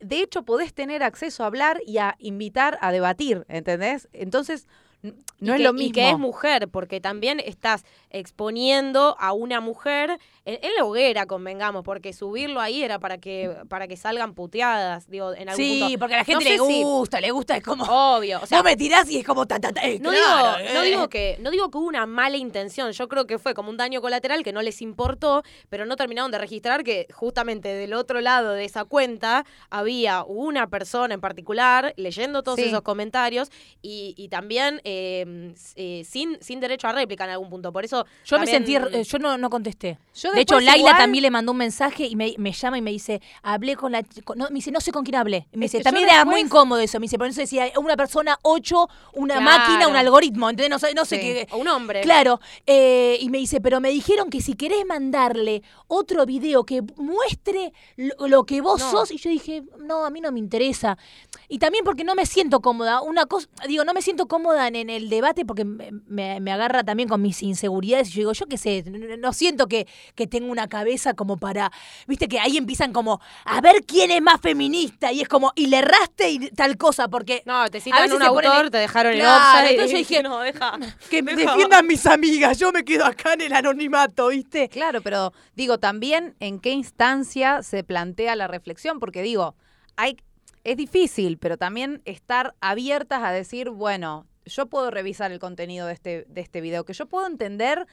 de hecho podés tener acceso a hablar y a invitar a debatir, ¿entendés? Entonces, no Y es que- lo mismo. Y que es mujer, porque también estás exponiendo a una mujer en, en la hoguera, convengamos, porque subirlo ahí era para que para que salgan puteadas, digo, en algún Sí, punto. porque a la gente No le si- gusta, le gusta, es como... Obvio, o sea, Vos me tirás y es como... Ta, ta, ta, eh, no, claro, digo, no eh. digo que no digo que hubo una mala intención, yo creo que fue como un daño colateral que no les importó, pero no terminaron de registrar que justamente del otro lado de esa cuenta había una persona en particular leyendo todos Sí. esos comentarios y, y también eh, eh, sin, sin derecho a réplica en algún punto. Por eso Yo me sentí... Yo no, no contesté. Yo de hecho, Laila igual- también le mandó un mensaje y me, me llama y me dice, hablé con la... con- no, me dice, no sé con quién hablé. Me Es dice, que también era muy incómodo eso. Me dice, por eso decía, una persona, ocho, una Claro. máquina, un algoritmo. ¿Entendés? No, sé- no sé qué... O un hombre. Claro, eh, y me dice, pero me dijeron que si querés mandarle otro video que muestre lo, lo que vos No. sos, y yo dije, no, a mí no me interesa. Y también porque no me siento cómoda. Una cosa, digo, no me siento cómoda en, en el debate porque me, me- me agarra también con mis inseguridades. Y yo digo, yo qué sé, no, no siento que, que tengo una cabeza como para. Viste que ahí empiezan como a ver quién es más feminista. Y es como, y le erraste y tal cosa, porque. No, te A citan veces un ponen autor, te dejaron Claro, el offside. entonces yo dije, no, deja. Que me deja. defiendan mis amigas, yo me quedo acá en el anonimato, ¿viste? Claro, pero digo, también en qué instancia se plantea la reflexión, porque digo, hay, es difícil, pero también estar abiertas a decir, bueno, yo puedo revisar el contenido de este, de este video, que yo puedo entender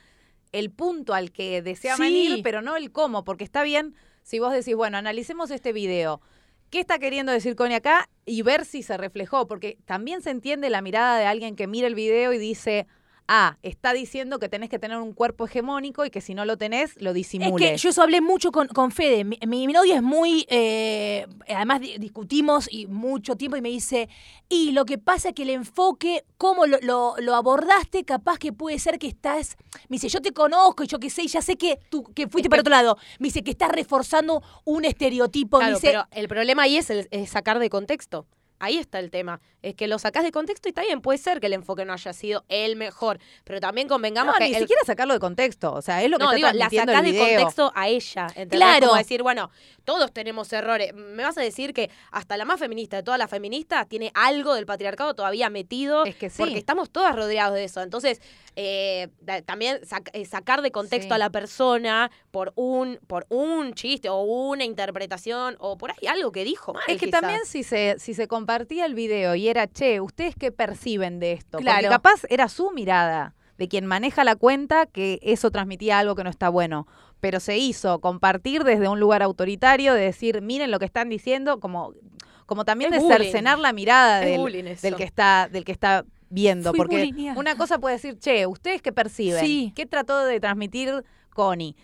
el punto al que deseaban Sí. ir, pero no el cómo, porque está bien si vos decís, bueno, analicemos este video. ¿Qué está queriendo decir Connie acá? Y ver si se reflejó, porque también se entiende la mirada de alguien que mira el video y dice, ah, está diciendo que tenés que tener un cuerpo hegemónico y que si no lo tenés, lo Es disimule. que yo eso hablé mucho con, con Fede. Mi, mi, mi novia es muy. eh, además, di- discutimos y mucho tiempo y me dice. Y lo que pasa es que el enfoque, cómo lo, lo- lo abordaste, capaz que puede ser que estás. Me dice, yo te conozco y yo qué sé, y ya sé que tú que fuiste Es para que- otro lado. Me dice que estás reforzando un estereotipo. Claro, me dice, pero el problema ahí es, el, es sacar de contexto. Ahí está el tema. Es que lo sacás de contexto y está bien, puede ser que el enfoque no haya sido el mejor, pero también convengamos no, que ni el- siquiera sacarlo de contexto. O sea, es lo que no, está digo, la sacás el de contexto a ella. ¿entendés? Claro. Como decir, bueno, todos tenemos errores. Me vas a decir que hasta la más feminista de todas las feministas tiene algo del patriarcado todavía metido. Es que sí. Porque estamos todas rodeados de eso. Entonces, eh, también sac- eh, sacar de contexto Sí. a la persona por un, por un chiste o una interpretación o por ahí algo que dijo mal. Es que quizás. también si se, si se compartía el video y era, che, ¿ustedes qué perciben de esto? Porque Claro. capaz era su mirada de quien maneja la cuenta que eso transmitía algo que no está bueno. Pero se hizo compartir desde un lugar autoritario, de decir, miren lo que están diciendo, como, como también Es de bullying. cercenar la mirada del, del que está, del que está viendo. Fui porque bulineada. una cosa puede decir, che, ¿ustedes qué perciben? Sí. ¿Qué trató de transmitir Connie?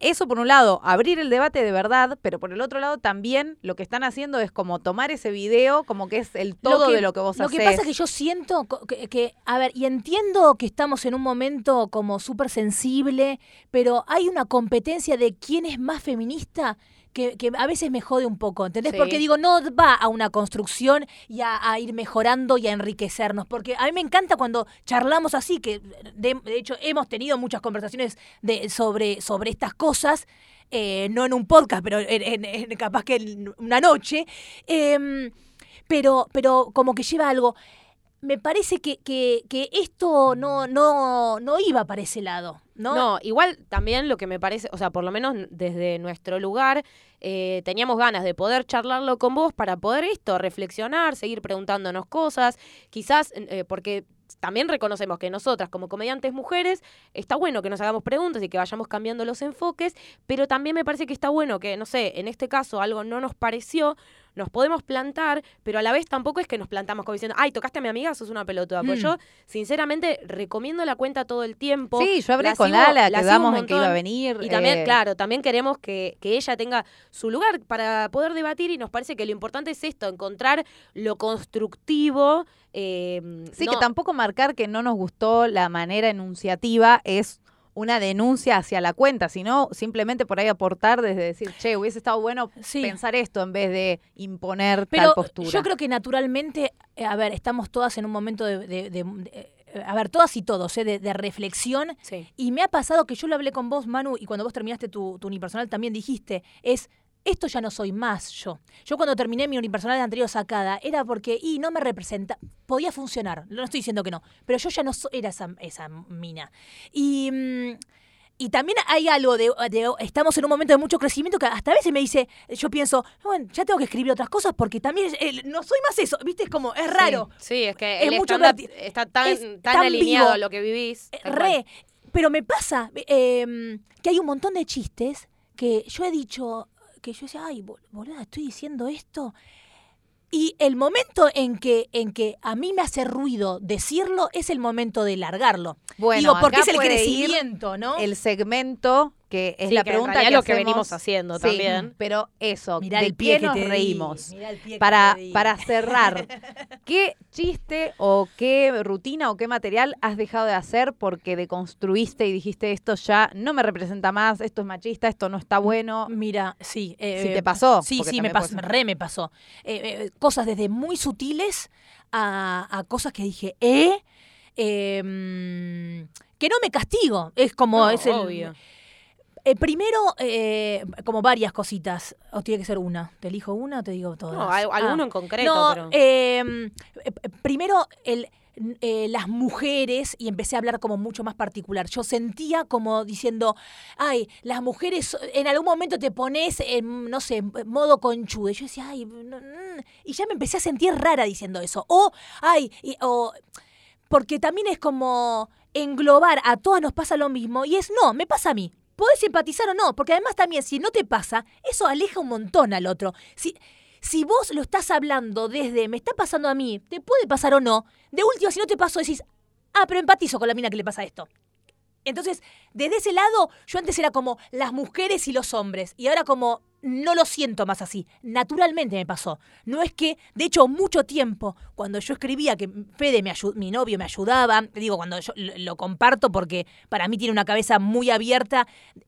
Eso por un lado, abrir el debate de verdad, pero por el otro lado también lo que están haciendo es como tomar ese video como que es el todo que- de lo que vos Lo hacés. que pasa es que yo siento que, que- a ver, y entiendo que estamos en un momento como súper sensible, pero hay una competencia de quién es más feminista que, que a veces me jode un poco, ¿entendés? Sí. Porque digo, no va a una construcción y a, a ir mejorando y a enriquecernos, porque a mí me encanta cuando charlamos así, que de, de hecho hemos tenido muchas conversaciones de, sobre, sobre estas cosas, eh, no en un podcast, pero en, en- en- capaz que en una noche. em, pero, pero como que lleva algo. Me parece que, que, que esto no, no, no iba para ese lado, ¿no? No, igual también lo que me parece, o sea, por lo menos desde nuestro lugar, eh, teníamos ganas de poder charlarlo con vos para poder esto, reflexionar, seguir preguntándonos cosas, quizás eh, porque también reconocemos que nosotras como comediantes mujeres está bueno que nos hagamos preguntas y que vayamos cambiando los enfoques, pero también me parece que está bueno que, no sé, en este caso algo no nos pareció, nos podemos plantar, pero a la vez tampoco es que nos plantamos como diciendo, ay, tocaste a mi amiga, sos una pelotuda. Pues Mm. yo, sinceramente, recomiendo la cuenta todo el tiempo. Sí, yo hablé La con sigo- Lala, la quedamos un en que iba a venir. Y también, eh, claro, también queremos que, que ella tenga su lugar para poder debatir y nos parece que lo importante es esto, encontrar lo constructivo. Eh, Sí, no- que tampoco marcar que no nos gustó la manera enunciativa es una denuncia hacia la cuenta, sino simplemente por ahí aportar desde decir, che, hubiese estado bueno Sí. pensar esto en vez de imponer Pero tal postura. yo creo que naturalmente, eh, a ver, estamos todas en un momento de, de- de- de- a ver, todas y todos, eh, de, de reflexión. Sí. Y me ha pasado que yo lo hablé con vos, Manu, y cuando vos terminaste tu, tu unipersonal también dijiste, es, esto ya no soy más yo. Yo cuando terminé mi unipersonal de anterior sacada, era porque, y no me representa, podía funcionar, no estoy diciendo que no, pero yo ya no so- era esa, esa mina. Y... mm, y también hay algo de, de- estamos en un momento de mucho crecimiento que hasta a veces me dice, yo pienso, bueno, ya tengo que escribir otras cosas porque también eh, no soy más eso, ¿viste? Es como, es raro. Sí, es que Es mucho está tan, es tan, tan alineado vivo. a lo que vivís. Eh, Re. Pero me pasa eh, que hay un montón de chistes que yo he dicho, que yo decía, ay, bol- boluda, estoy diciendo esto. Y el momento en que, en que a mí me hace ruido decirlo es el momento de largarlo. Bueno, Digo, porque acá es el crecimiento, ¿no? el segmento que es Sí, la que pregunta que lo que venimos haciendo Sí, también. Pero eso, Mirá ¿de el pie qué que nos di, reímos? mirá el pie que Para, te di. para cerrar, ¿qué chiste o qué rutina o qué material has dejado de hacer porque deconstruiste y dijiste esto ya no me representa más, esto es machista, esto no está bueno? Mira, sí. eh, Si te pasó, Sí, porque sí, me pasó, re me pasó. Eh, eh, cosas desde muy sutiles a, a cosas que dije, ¿eh? Eh, mm, que no me castigo. Es como. No, es el- obvio. Eh, primero, eh, como varias cositas. O tiene que ser una. ¿Te elijo una o te digo todas? No, al- alguno Ah. en concreto, No, pero. eh, eh, primero el eh, las mujeres y empecé a hablar como mucho más particular. Yo sentía como diciendo, ay, las mujeres en algún momento te pones en, no sé, modo conchudo. Y yo decía, ay, no, mm", y ya me empecé a sentir rara diciendo eso. O, ay, y- o, porque también es como englobar a todas nos pasa lo mismo y es, no, me pasa a mí. Podés simpatizar o no, porque además también si no te pasa, eso aleja un montón al otro. Si, si vos lo estás hablando desde me está pasando a mí, te puede pasar o no, de última, si no te pasó, decís, ah, pero empatizo con la mina que le pasa esto. Entonces, desde ese lado, yo antes era como las mujeres y los hombres, y ahora como no lo siento más así. Naturalmente me pasó. No es que, de hecho, mucho tiempo, cuando yo escribía que Fede, me mi novio, me ayudaba, digo, cuando yo lo, comparto porque para mí tiene una cabeza muy abierta,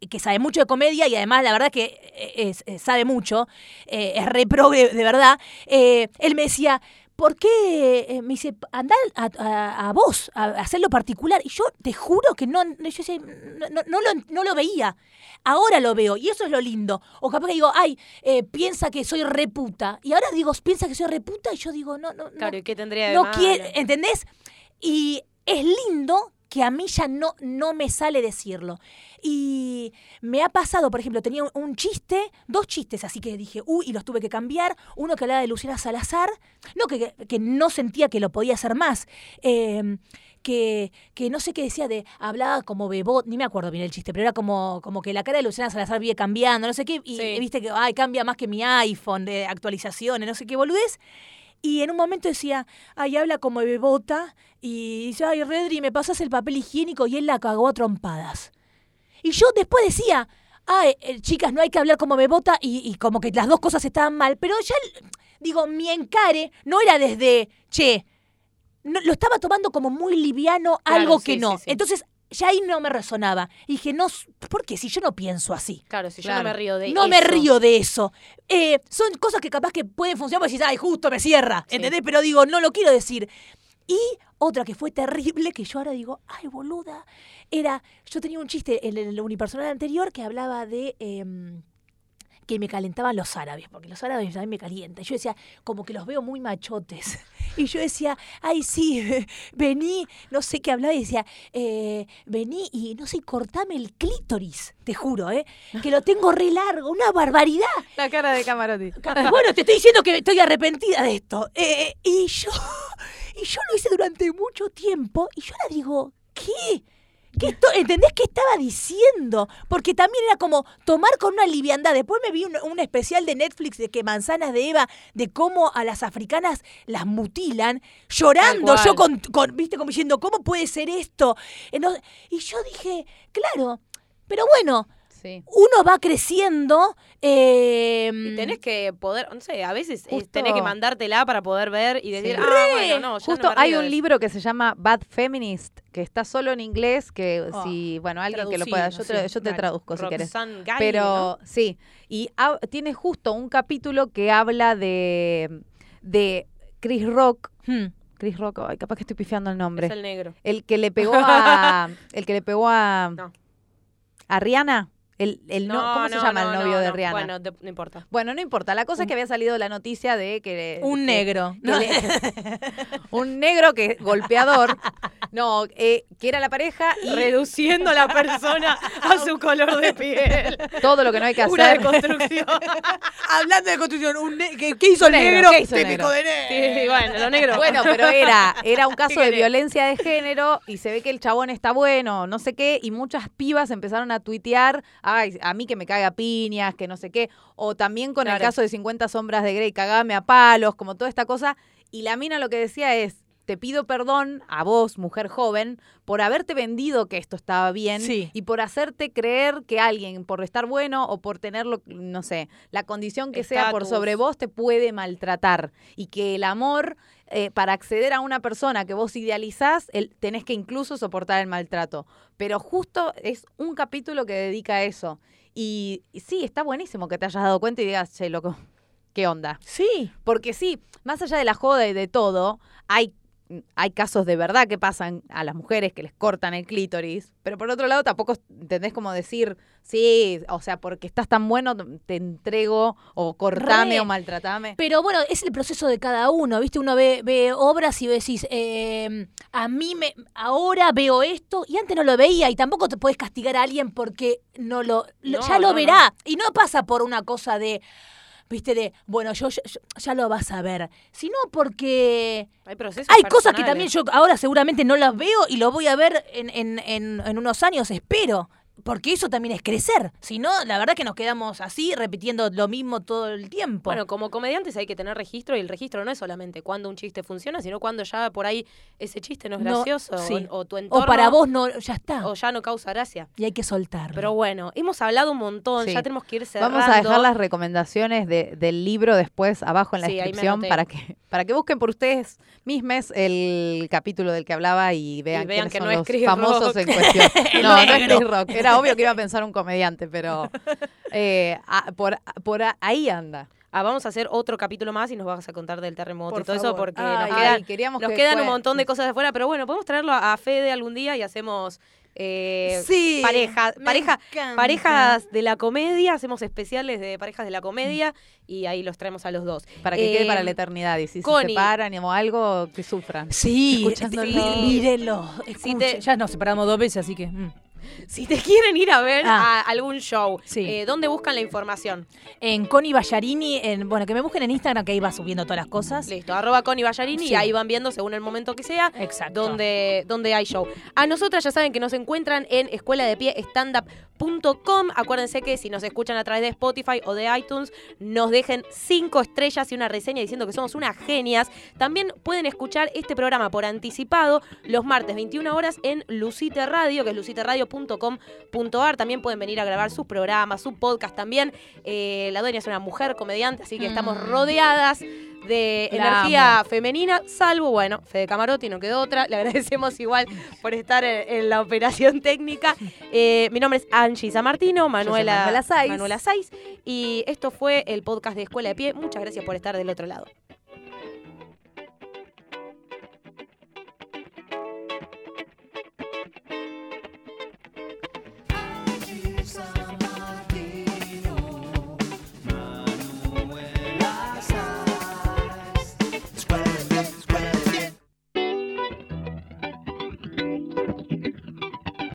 que sabe mucho de comedia y además la verdad que eh, eh, sabe mucho, eh, es re progre de verdad, él me decía, ¿por qué? eh, me dice, andá a, a- a vos, a, a hacerlo particular. Y yo te juro que no, no- yo decía, no, no- no lo, no lo veía. Ahora lo veo y eso es lo lindo. O capaz que digo, ay, eh, piensa que soy reputa. Y ahora digo, piensa que soy reputa y yo digo, no, no, no. Claro, ¿y qué tendría de no malo? quiere, ¿entendés? Y es lindo que a mí ya no, no me sale decirlo. Y me ha pasado, por ejemplo, tenía un, un chiste, dos chistes, así que dije, uy, y los tuve que cambiar. Uno que hablaba de Luciana Salazar, no, que, que- no sentía que lo podía hacer más. Eh, que, que no sé qué decía de, hablaba como bebot, ni me acuerdo bien el chiste, pero era como, como que la cara de Luciana Salazar vive cambiando, no sé qué, y Sí. viste que, ay, cambia más que mi iPhone de actualizaciones, no sé qué boludez. Y en un momento decía, ay, habla como bebota, y dice, ay, Redri, me pasas el papel higiénico, y él la cagó a trompadas. Y yo después decía, ay, eh, chicas, no hay que hablar como bebota, y, y como que las dos cosas estaban mal, pero ya, digo, mi encare no era desde, che, no- lo estaba tomando como muy liviano, Claro, algo sí, que no. sí, sí. Entonces, ya ahí no me resonaba. Y dije, no, ¿por qué? Si yo no pienso así. Claro, si yo no me río de No me eso. río de eso. Eh, son cosas que capaz que pueden funcionar porque decís, ay, justo me cierra. Sí. ¿Entendés? Pero digo, no lo quiero decir. Y otra que fue terrible, que yo ahora digo, ay, boluda, era, yo tenía un chiste en el unipersonal anterior que hablaba de... em, que me calentaban los árabes, porque los árabes a mí me calientan. Yo decía, como que los veo muy machotes. Y yo decía, ay, sí, vení, no sé qué hablaba, y decía, eh, vení y no sé, cortame el clítoris, te juro, ¿eh? Que lo tengo re largo, una barbaridad. La cara de Camarotti. Bueno, te estoy diciendo que estoy arrepentida de esto. Eh, y yo, y yo lo hice durante mucho tiempo, y yo ahora digo, ¿qué? ¿Qué esto- ¿Entendés qué estaba diciendo? Porque también era como tomar con una liviandad. Después me vi un, un especial de Netflix de que Manzanas de Eva, de cómo a las africanas las mutilan, llorando yo con, con- viste, como diciendo, ¿cómo puede ser esto? Y yo dije, claro, pero bueno, Sí. uno va creciendo. eh, Y tenés que poder, no sé, a veces eh, Justo- tenés que mandártela para poder ver y decir, Sí. ah, bueno, no, ya Justo no hay un libro que se llama Bad Feminist, que está solo en inglés, que Oh, si, bueno, alguien que lo pueda, yo te, yo te traduzco si querés. Pero ¿no? sí, y tiene justo un capítulo que habla de, de Chris Rock. hmm. Chris Rock, ay, capaz que estoy pifiando el nombre. Es el negro. El que le pegó a. el que le pegó a. No. A Rihanna. El, el no, ¿Cómo se llama el novio de. Rihanna? Bueno, de- no importa. Bueno, no importa. La cosa es que había salido la noticia de que. Un que- negro. que le- un negro que golpeador. No, eh, que era la pareja y Reduciendo a la persona a su color de piel. todo lo que no hay que Una hacer. deconstrucción. Hablando de construcción, un ¿qué, qué hizo el Negro? ¿qué hizo Típico negro? de negro. Sí, bueno, lo negro. Bueno, pero era, era un caso ¿Qué de querés? violencia de género y se ve que el chabón está bueno, no sé qué, y muchas pibas empezaron a tuitear, ay, a mí que me caga piñas, que no sé qué, o también con el caso de 50 sombras de Grey, cagame a palos, como toda esta cosa, y la mina lo que decía es, te pido perdón a vos, mujer joven, por haberte vendido que esto estaba bien Sí. y por hacerte creer que alguien, por estar bueno o por tenerlo, no sé, la condición que sea por sobre vos, te puede maltratar. Y que el amor, eh, para acceder a una persona que vos idealizás, el- tenés que incluso soportar el maltrato. Pero justo es un capítulo que dedica a eso. Y, y sí, está buenísimo que te hayas dado cuenta y digas, che, loco, ¿qué onda? Sí. Porque sí, más allá de la joda y de todo, hay, hay casos de verdad que pasan a las mujeres que les cortan el clítoris, pero por otro lado tampoco entendés como decir, sí, o sea, porque estás tan bueno, te entrego o cortame Re. o maltratame. Pero bueno, es el proceso de cada uno, ¿viste? Uno ve, ve obras y decís, eh, a mí me, ahora veo esto y antes no lo veía y tampoco te puedes castigar a alguien porque no lo, lo- No, ya lo no, verá. Y no pasa por una cosa de, ¿viste? De, bueno, yo, yo- ya lo vas a ver, sino porque Hay procesos hay cosas que también yo ahora seguramente no las veo y lo voy a ver en, en, en, en unos años, espero. Porque eso también es crecer. Si no, la verdad que nos quedamos así, repitiendo lo mismo todo el tiempo. Bueno, como comediantes hay que tener registro y el registro no es solamente cuando un chiste funciona, sino cuando ya por ahí ese chiste no es No, gracioso sí. o, o tu entorno o para vos no, ya está. o ya no causa gracia. y hay que soltar. Pero bueno, hemos hablado un montón, Sí. ya tenemos que ir cerrando. Vamos a dejar las recomendaciones de- del libro después abajo en la Sí, descripción para que, para que busquen por ustedes mismos el capítulo del que hablaba y vean, vean quiénes que son no es los famosos Rock. en cuestión. No, no es Rock. Era obvio que iba a pensar un comediante, pero eh, a- por, ahí anda. Ah, vamos a hacer otro capítulo más y nos vas a contar del terremoto Por y todo eso porque Ay, nos quedan, Ay, queríamos nos que quedan un montón de cosas de afuera, pero bueno, podemos traerlo a Fede algún día y hacemos eh, sí, pareja, me pareja, encanta. parejas de la comedia, hacemos especiales de parejas de la comedia y ahí los traemos a los dos. Para que quede Eh, para la eternidad. Y si Connie. se separan o algo, que sufran. Sí, sí, mírenlo. Si te-. Ya nos separamos dos veces, así que. mm. Si te quieren ir a ver Ah. a algún show, Sí. eh, ¿dónde buscan la información? En Connie Ballarini, en, bueno, que me busquen en Instagram, que ahí va subiendo todas las cosas. Listo, arroba Connie Ballarini Sí. y ahí van viendo según el momento que sea Exacto. donde, donde hay show. A nosotras ya saben que nos encuentran en escuela de pie standup.com. Acuérdense que si nos escuchan a través de Spotify o de iTunes, nos dejen cinco estrellas y una reseña diciendo que somos unas genias. También pueden escuchar este programa por anticipado los martes 21 horas en Lucite Radio, que es luciteradio.com.ar. También pueden venir a grabar sus programas, su podcast también. Eh, la dueña es una mujer comediante, así que estamos Mm. rodeadas de La energía femenina, salvo, bueno, Fede Camarotti, no quedó otra. Le agradecemos igual por estar en, en la operación técnica. Eh, mi nombre es Angie Samartino, Manuela, Manuela Saiz. Manuela Saiz, y esto fue el podcast de Escuela de Pie. Muchas gracias por estar del otro lado.